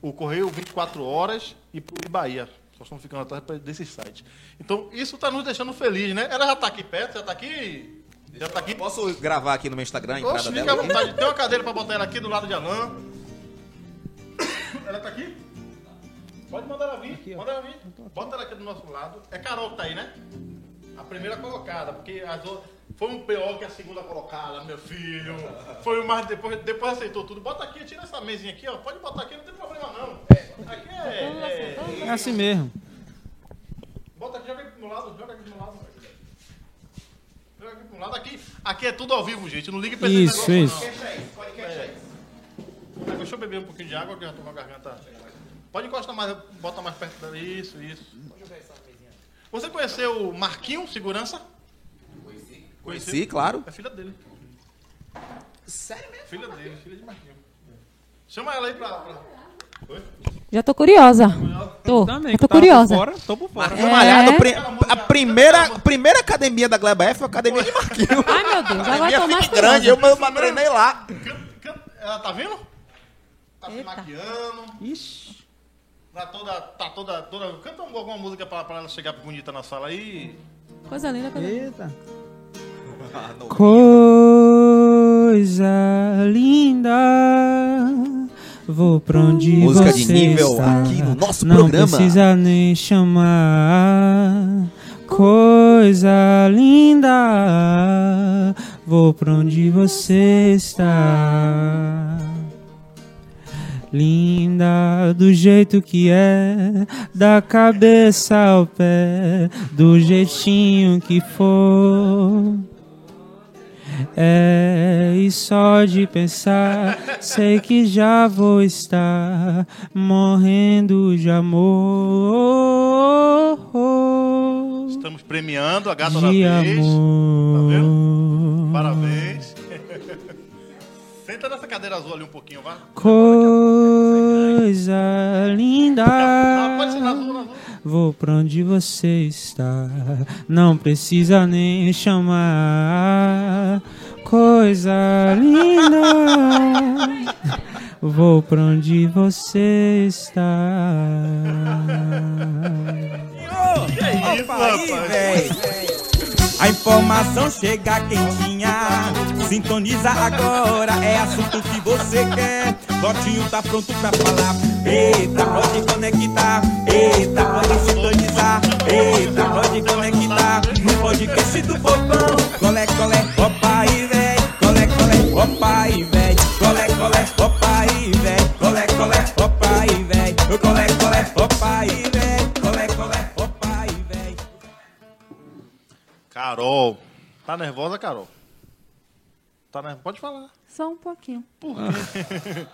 o Correio 24 Horas e para o Bahia. Só estamos ficando atrás desses sites. Então, isso está nos deixando feliz, né? Ela já está aqui perto, já está aqui. Já está aqui. Posso gravar aqui no meu Instagram Oxe, fica à dela? aqui? vontade. Tem uma cadeira para botar ela aqui do lado de Alain. Ela tá aqui? Pode mandar ela vir. Manda ela vir. Bota ela aqui do nosso lado. É Carol que tá aí, né? A primeira colocada, porque as outras. Foi um pior que a segunda colocada, meu filho. Foi o mais depois, depois aceitou tudo. Bota aqui, tira essa mesinha aqui, ó. Pode botar aqui, não tem problema não. Aqui é. é- É assim mesmo. Bota aqui, joga aqui meu lado, joga aqui do meu lado. Joga aqui pro lado. Aqui, aqui é tudo ao vivo, gente. Não ligue pra esse Isso, negócio, isso. não. Deixa eu beber um pouquinho de água que eu já tô com a garganta. Pode encostar mais, bota mais perto dali. Isso, isso. Você conheceu o Marquinho, segurança? Conheci. Conheci, claro. É filha dele. Sério mesmo? Filha dele, filha de Marquinho. Chama ela aí pra. pra... Oi? Já tô curiosa. Tô, Também, tô curiosa. Por fora, tô por fora. É. Malhado, a primeira, primeira academia da Gleba F foi a academia de Marquinho. Ai, meu Deus, agora tô mais grande, eu, eu, treinei lá. Ela tá vindo? Tá se Eita. maquiando. Ixi. Tá toda. Tá toda. toda... Canta alguma música pra, pra ela chegar bonita na sala aí. Coisa linda, coisa linda. Eita. Coisa linda. Vou pra onde Música de você nível está. aqui no nosso Não programa. precisa nem chamar. Coisa linda. Vou pra onde você está. Linda do jeito que é, da cabeça ao pé, do jeitinho que for. É, e só de pensar, sei que já vou estar morrendo de amor. Estamos premiando a gata da De vez. amor. Senta nessa cadeira azul ali um pouquinho, vai. Coisa linda. Não, pode ser na azul, na azul. Vou pra onde você está, não precisa nem chamar. Coisa linda, vou pra onde você está. Que é isso, Aí, rapaz? véi. A informação chega quentinha. Sintoniza agora, é assunto que você quer. Lotinho tá pronto pra falar. Eita, pode conectar. Eita, pode sintonizar. Eita, pode conectar. No podcast do povão. Colé, colé, opa aí, véi. Colé, colé, opa aí, véi. Colé, colé, opa aí, véi. Colé, colé, opa aí, véi. Colé, Carol. Tá nervosa, Carol? Tá nervosa? Pode falar. Só um pouquinho.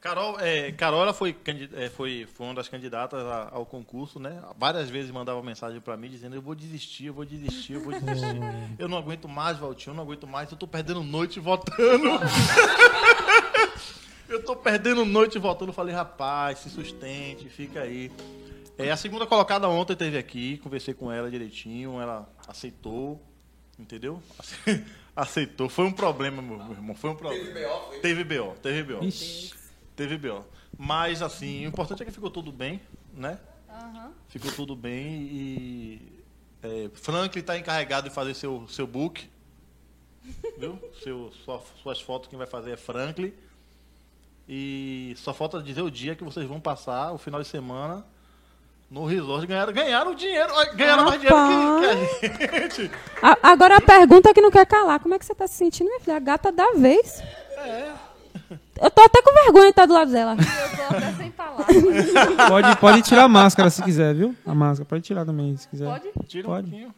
Carol, é, Carol ela foi, é, foi, foi uma das candidatas a- ao concurso, né? Várias vezes mandava mensagem pra mim dizendo: Eu vou desistir, eu vou desistir, eu vou desistir. eu não aguento mais, Valtinho, eu não aguento mais, eu tô perdendo noite votando. eu tô perdendo noite votando. Eu falei: Rapaz, se sustente, fica aí. É, a segunda colocada ontem teve aqui, conversei com ela direitinho, ela aceitou, entendeu? Aceitou. Foi um problema, meu, meu irmão, foi um problema. Teve BO, teve BO. Ixi. Teve B.O. Mas, assim, o importante é que ficou tudo bem, né? Aham. Ficou tudo bem e... É, Franklin está encarregado de fazer seu, seu book. Viu? Seu, sua- suas fotos quem vai fazer é Franklin. E só falta dizer o dia que vocês vão passar, o final de semana, no resort. Ganharam, ganharam dinheiro. Ganharam mais dinheiro que, que a gente. A- agora a pergunta que não quer calar. Como é que você tá se sentindo, minha filha? A gata da vez. É. Eu tô até com vergonha de estar do lado dela. Eu tô até sem palavras. Pode, pode tirar a máscara se quiser, viu? A máscara, pode tirar também se quiser. Pode? Tira Pode. um pouquinho.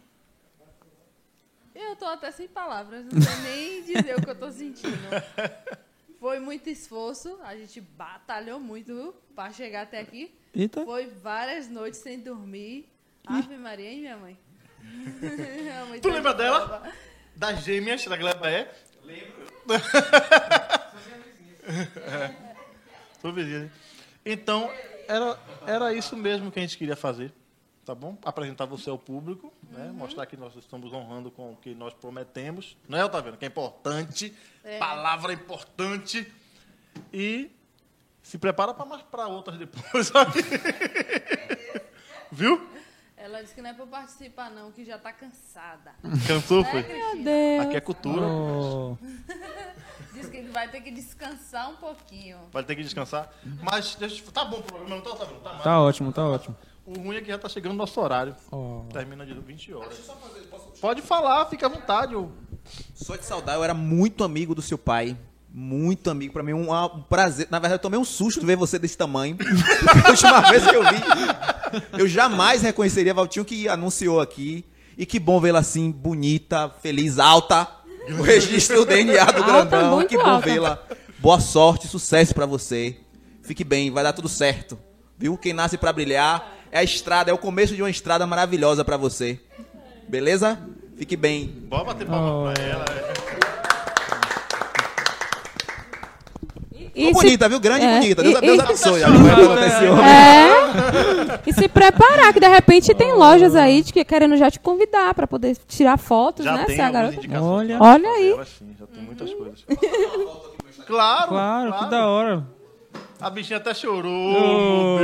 Eu tô até sem palavras. Não sei nem dizer o que eu tô sentindo. Foi muito esforço. A gente batalhou muito pra chegar até aqui. Eita. Foi várias noites sem dormir. Ave Maria, hein, minha mãe? Minha mãe Tu tá lembra de dela? prova. Das gêmeas da Gleba é? Lembro. Vizinha. Então, era, era isso mesmo que a gente queria fazer. Tá bom? Apresentar você ao público, né? mostrar que nós estamos honrando com o que nós prometemos. Não é, Otávio? Que é importante. Palavra importante. E se prepara para mais para outras depois. Viu? Ela disse que não é pra participar, não, que já tá cansada. Cansou, Né, foi? Cristina? Meu Deus. Aqui é cultura. Oh, Diz que vai ter que descansar um pouquinho. Vai ter que descansar. Mas deixa, eu- tá bom o programa, não tá, Otávio? Tá, tá ótimo, tá ótimo. O ruim é que já tá chegando o nosso horário. Ó. Termina de 20 horas. Pode falar, fica à vontade. eu- Só de saudade, eu era muito amigo do seu pai. Muito amigo. Pra mim, um, um prazer. Na verdade, eu tomei um susto ver você desse tamanho. a última vez que eu vi. Eu jamais reconheceria Valtinho que anunciou aqui. E que bom vê-la assim, bonita, feliz, alta. O registro do DNA do Alta, grandão. Que bom vê-la. Boa sorte, sucesso pra você. Fique bem, vai dar tudo certo. Viu? Quem nasce pra brilhar é a estrada, é o começo de uma estrada maravilhosa pra você. Beleza? Fique bem. Bora bater palma pra ela. E Ficou se- bonita, viu? Grande e é, bonita. e- Deus, Deus e- abençoe. a botar esse homem. É. E se preparar, que de repente tem lojas aí de que querendo já te convidar pra poder tirar fotos, Já né? tem Ser a algumas garota. Olha. Olha aí. ela, sim, já tem muitas coisas. Claro, Claro, que da hora. A bichinha até chorou. Oh.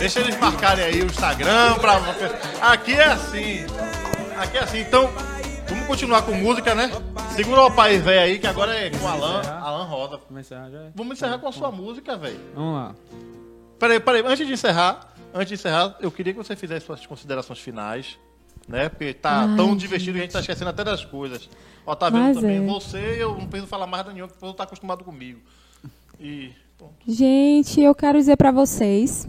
Deixa eles marcarem aí o Instagram pra. Aqui é assim. Aqui é assim. Então, continuar com música, né? Segura o pai velho aí, que agora é com o Alan, Alan Rosa. Começar já. é. Vamos encerrar com a sua música, velho. Vamos lá. Peraí, peraí, antes de encerrar, antes de encerrar, eu queria que você fizesse suas considerações finais, né? Porque tá Ai, tão divertido que a gente tá esquecendo até das coisas. Ó, tá vendo Mas também? é. Você, eu não preciso falar mais nada nenhum, porque você tá acostumado comigo. E. pronto. Gente, eu quero dizer pra vocês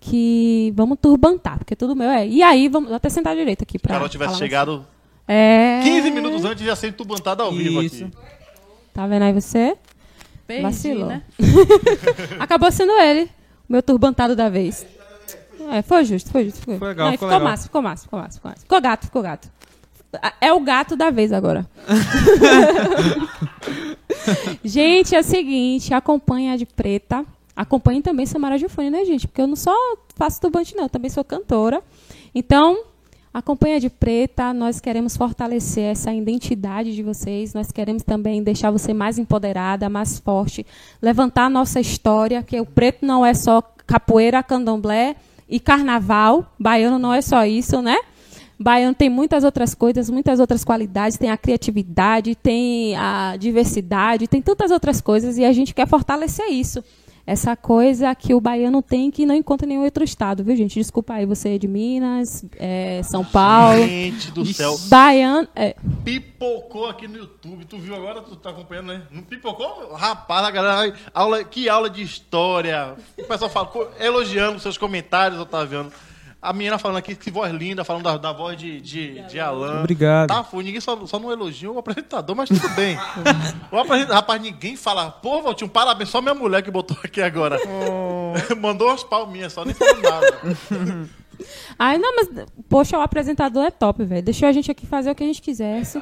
que vamos turbantar, porque tudo meu é. E aí, vamos vou até sentar direito aqui Se pra. Carol tivesse chegado É. 15 minutos antes, já sendo tubantada ao vivo Isso. aqui. Tá vendo aí você? Perdi, Vacilou. né? Acabou sendo ele, o meu turbantado da vez. É, foi justo, foi justo. Foi, Foi legal, Não, ficou ficou legal. massa, ficou massa, ficou massa, ficou massa. Ficou gato, ficou gato. É o gato da vez agora. gente, é o seguinte, acompanha a de preta. Acompanhe também Samara Giuffani, né, gente? Porque eu não só faço turbante, não, eu também sou cantora. Então, a de preta. Nós queremos fortalecer essa identidade de vocês. Nós queremos também deixar você mais empoderada, mais forte. Levantar a nossa história, que o preto não é só capoeira, candomblé e carnaval. Baiano não é só isso, né? Baiano tem muitas outras coisas, muitas outras qualidades, tem a criatividade, tem a diversidade, tem tantas outras coisas e a gente quer fortalecer isso. Essa coisa que o baiano tem que não encontra em nenhum outro estado, viu, gente? Desculpa aí, você é de Minas, é, São Paulo. Gente do céu. Baiano. é, Pipocou aqui no YouTube. Tu viu agora? Tu tá acompanhando, né? Não pipocou? Rapaz, a galera. Aula, que aula de história. O pessoal fala, elogiando seus comentários, Otaviano. A menina falando aqui que voz linda, falando da, da voz de, de, de Alan. Obrigado. Tá, foi, ninguém só, só não elogia o apresentador, mas tudo bem. o apresentador, rapaz, ninguém fala, pô, Valtinho, parabéns, só minha mulher que botou aqui agora. Mandou umas palminhas só, nem falou nada. Ai, não, mas, poxa, o apresentador é top, velho. Deixou a gente aqui fazer o que a gente quisesse.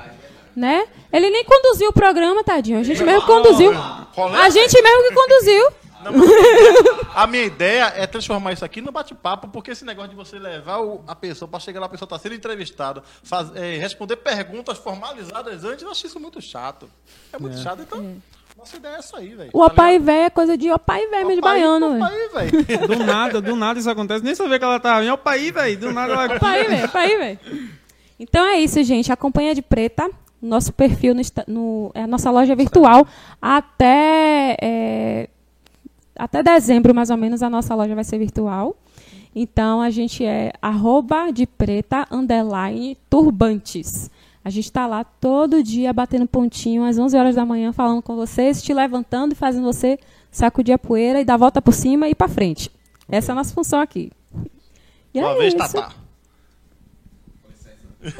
Né? Ele nem conduziu o programa, tadinho. A gente mesmo conduziu. Rolê? A gente mesmo que conduziu. Não, a minha ideia é transformar isso aqui no bate-papo, porque esse negócio de você levar o- a pessoa para chegar lá, a pessoa está sendo entrevistada, faz- é, responder perguntas formalizadas antes, eu acho isso muito chato. É muito chato, então. Nossa ideia é essa aí, velho. O opai e véia é coisa de opai e véia mesmo de baiano, velho. Aí, velho. Do nada, do nada isso acontece. Nem sabia que ela tava. Meu pai, velho. Do nada ela. Opai e véia, opai e véia. Então é isso, gente. Acompanha de preta. Nosso perfil no, no- é a nossa loja virtual. Até, é, até dezembro, mais ou menos, a nossa loja vai ser virtual. Então a gente é arroba de preta underline turbantes. A gente está lá todo dia batendo pontinho às 11 horas da manhã falando com vocês, te levantando e fazendo você sacudir a poeira e dar a volta por cima e ir para frente. Essa é a nossa função aqui. E Uma é vez, isso. Tatá.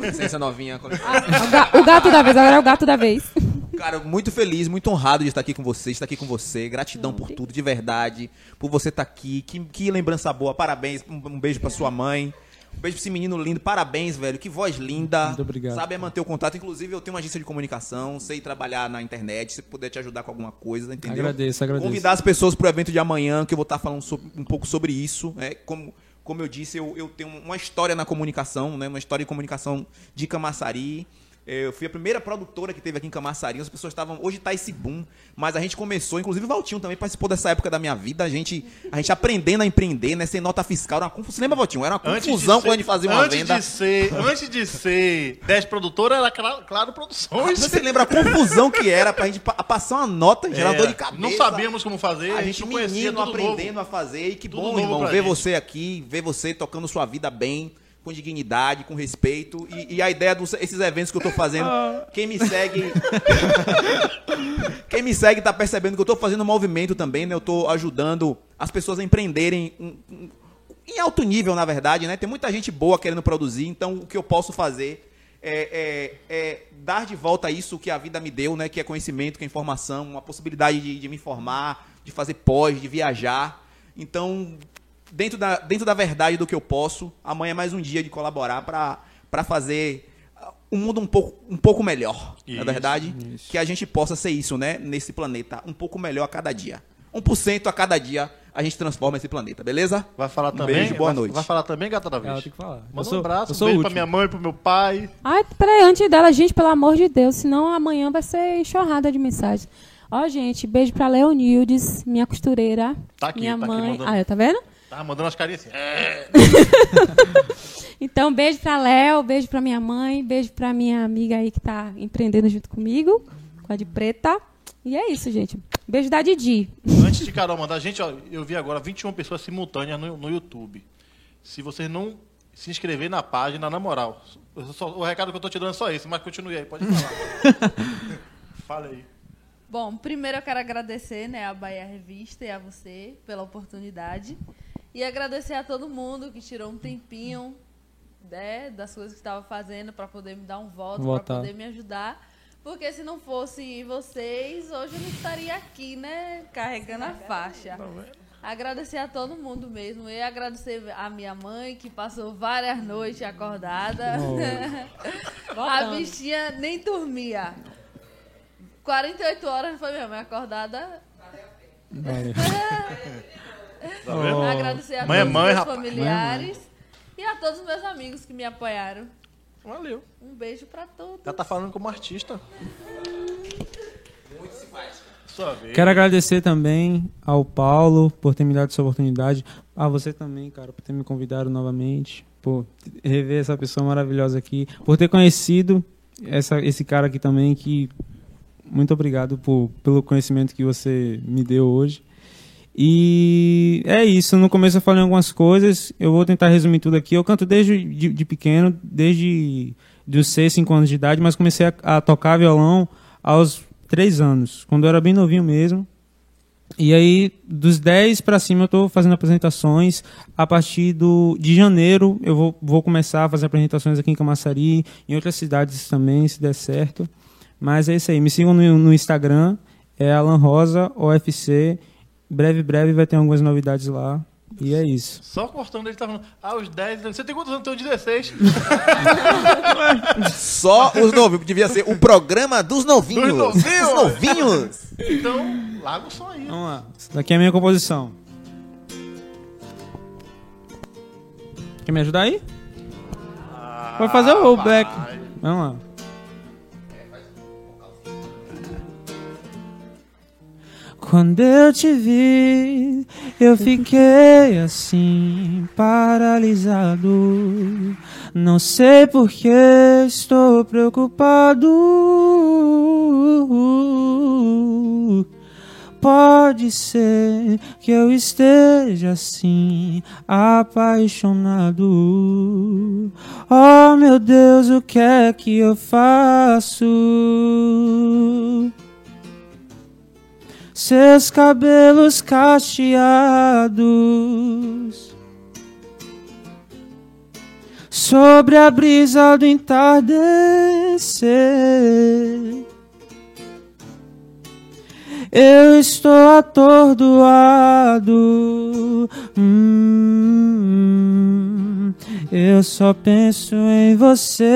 Licença novinha. com licença. O, ga- o gato da vez, agora é o gato da vez. Cara, muito feliz, muito honrado de estar aqui com você, estar aqui com você. Gratidão por tudo, de verdade. Por você estar aqui. Que, que lembrança boa. Parabéns. Um, um beijo pra sua mãe. Um beijo pra esse menino lindo. Parabéns, velho. Que voz linda. Muito obrigado. Sabe é manter o contato. Inclusive, eu tenho uma agência de comunicação. Sei trabalhar na internet. Se puder te ajudar com alguma coisa, entendeu? Agradeço, agradeço. Convidar as pessoas pro evento de amanhã, que eu vou estar falando sobre- um pouco sobre isso. Né? Como, como eu disse, eu, eu tenho uma história na comunicação, né? Uma história de comunicação de Camaçari. Eu fui a primeira produtora que teve aqui em Camaçari. As pessoas estavam. Hoje tá esse boom, mas a gente começou, inclusive o Valtinho também participou dessa época da minha vida. A gente, a gente aprendendo a empreender, né? Sem nota fiscal. Era uma confusão. Você lembra, Valtinho? Era uma confusão ser- quando a gente fazia uma antes venda. De ser, antes de ser 10 produtora, era claro, claro Produções. Você lembra a confusão que era pra gente pa- passar uma nota, gerar É, de cabeça. Não sabíamos como fazer, A gente menino aprendendo novo. a fazer. E que Tudo bom, irmão, ver gente. você aqui, ver você tocando sua vida bem, com dignidade, com respeito. E, e a ideia desses eventos que eu tô fazendo, quem me segue. quem me segue tá percebendo que eu tô fazendo um movimento também, né? Eu tô ajudando as pessoas a empreenderem um- um- em alto nível, na verdade, né? Tem muita gente boa querendo produzir, então o que eu posso fazer é, é- é dar de volta isso que a vida me deu, né? Que é conhecimento, que é informação, uma possibilidade de, de me informar, de fazer pós, de viajar. Então, dentro da, dentro da verdade do que eu posso, amanhã é mais um dia de colaborar para fazer ah, um mundo um pouco, um pouco melhor, na Isso, verdade. Que a gente possa ser isso, né? Nesse planeta, um pouco melhor a cada dia. 1% a cada dia a gente transforma esse planeta, beleza? Vai falar Um também? beijo, boa vai, noite. Vai falar também, gata da vez? Ela tem que falar. Manda sou- um abraço, um beijo pra minha mãe, pro meu pai. Ai, peraí, antes dela, gente, pelo amor de Deus, senão amanhã vai ser enxurrada de mensagens. Ó, gente, beijo pra Leonildes, minha costureira. Tá aqui, minha tá aqui mãe. mandando. ah, tá vendo? Tava mandando as carinhas assim. É. Então, beijo pra Léo, beijo pra minha mãe, beijo pra minha amiga aí que tá empreendendo junto comigo, com a de preta. E é isso, gente. Beijo da Didi. Antes de Carol mandar, gente, ó, eu vi agora 21 pessoas simultâneas no, no YouTube. Se vocês não se inscrever na página, na moral, só- o recado que eu tô te dando é só esse, mas continue aí, pode falar. Fala aí. Bom, primeiro eu quero agradecer né, a Bahia Revista e a você pela oportunidade. E agradecer a todo mundo que tirou um tempinho né, das coisas que estava fazendo para poder me dar um voto, para poder me ajudar. Porque se não fosse vocês, hoje eu não estaria aqui, né, carregando a faixa. Agradecer a todo mundo mesmo. E agradecer a minha mãe, que passou várias noites acordada. a bichinha nem dormia. 48 horas foi minha mãe acordada. Valeu. Tá vendo? Agradecer a Mãe é todos mãe, os meus rapaz. familiares e a todos os meus amigos que me apoiaram. Valeu. Um beijo pra todos. Já tá falando como artista. Sua vez. Quero agradecer também ao Paulo por ter me dado essa oportunidade. A você também, cara, por ter me convidado novamente. Por rever essa pessoa maravilhosa aqui. Por ter conhecido essa, esse cara aqui também. que Muito obrigado por, pelo conhecimento que você me deu hoje. E é isso. No começo eu falei algumas coisas. Eu vou tentar resumir tudo aqui. Eu canto desde de, de pequeno, desde dos 6, 5 anos de idade, mas comecei a, a tocar violão aos 3 anos, quando eu era bem novinho mesmo. E aí, dos 10 para cima, eu estou fazendo apresentações. A partir do, de janeiro, eu vou, vou começar a fazer apresentações aqui em Camaçari, em outras cidades também, se der certo. Mas é isso aí. Me sigam no, no Instagram, é Alan Rosa, OFC. Breve, breve vai ter algumas novidades lá. E é isso. Só cortando ele tá falando. Ah, os 10. Você tem quantos anos? Eu tenho 16. Só os novinhos. Devia ser o programa dos novinhos. Dos novinhos. Dos novinhos. Então, larga o som aí. Vamos lá. Essa daqui é a minha composição. Quer me ajudar aí? Pode fazer o vai. black. Vamos lá. Quando eu te vi, eu fiquei assim, paralisado. Não sei por que estou preocupado. Pode ser que eu esteja assim, apaixonado. Oh meu Deus, o que é que eu faço? Seus cabelos cacheados sobre a brisa do entardecer. Eu estou atordoado. Hum, eu só penso em você.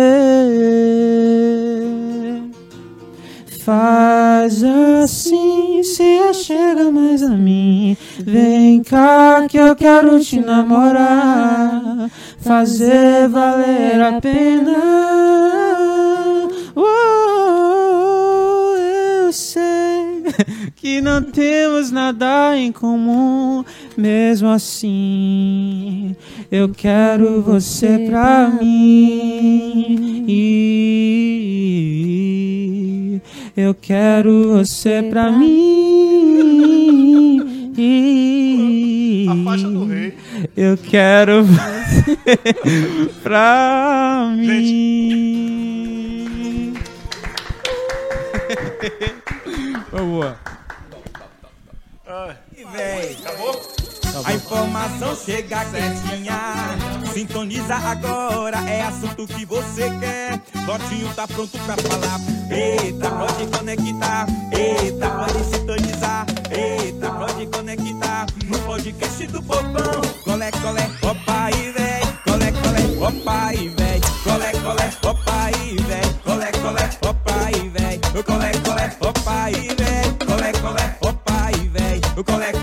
Faz assim, se achega mais a mim. Vem cá que eu quero te namorar. Fazer valer a pena Oh, eu sei que não temos nada em comum. Mesmo assim, eu quero você pra mim. Eu quero você pra mim. A faixa do rei. Eu quero você pra mim. Boa. E véi, A informação chega quentinha. Sintoniza agora, é assunto que você quer. Lotinho tá pronto pra falar. Eita, pode conectar. Eita, pode sintonizar. Eita, pode conectar. No podcast do povão. Colé, colé, opa aí, véi. Colé, colé, opa aí, véi. Colé, colé, opa aí, véi. Colé, colé, opa aí, véi. Colé, colé, opa aí, véi. Colé, colé, opa aí, véi. Colé, colé,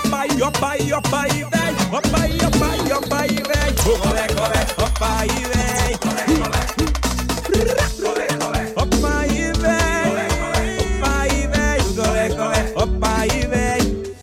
povão. Opa aí, opa aí, opa aí, véi. Opa aí, opa aí,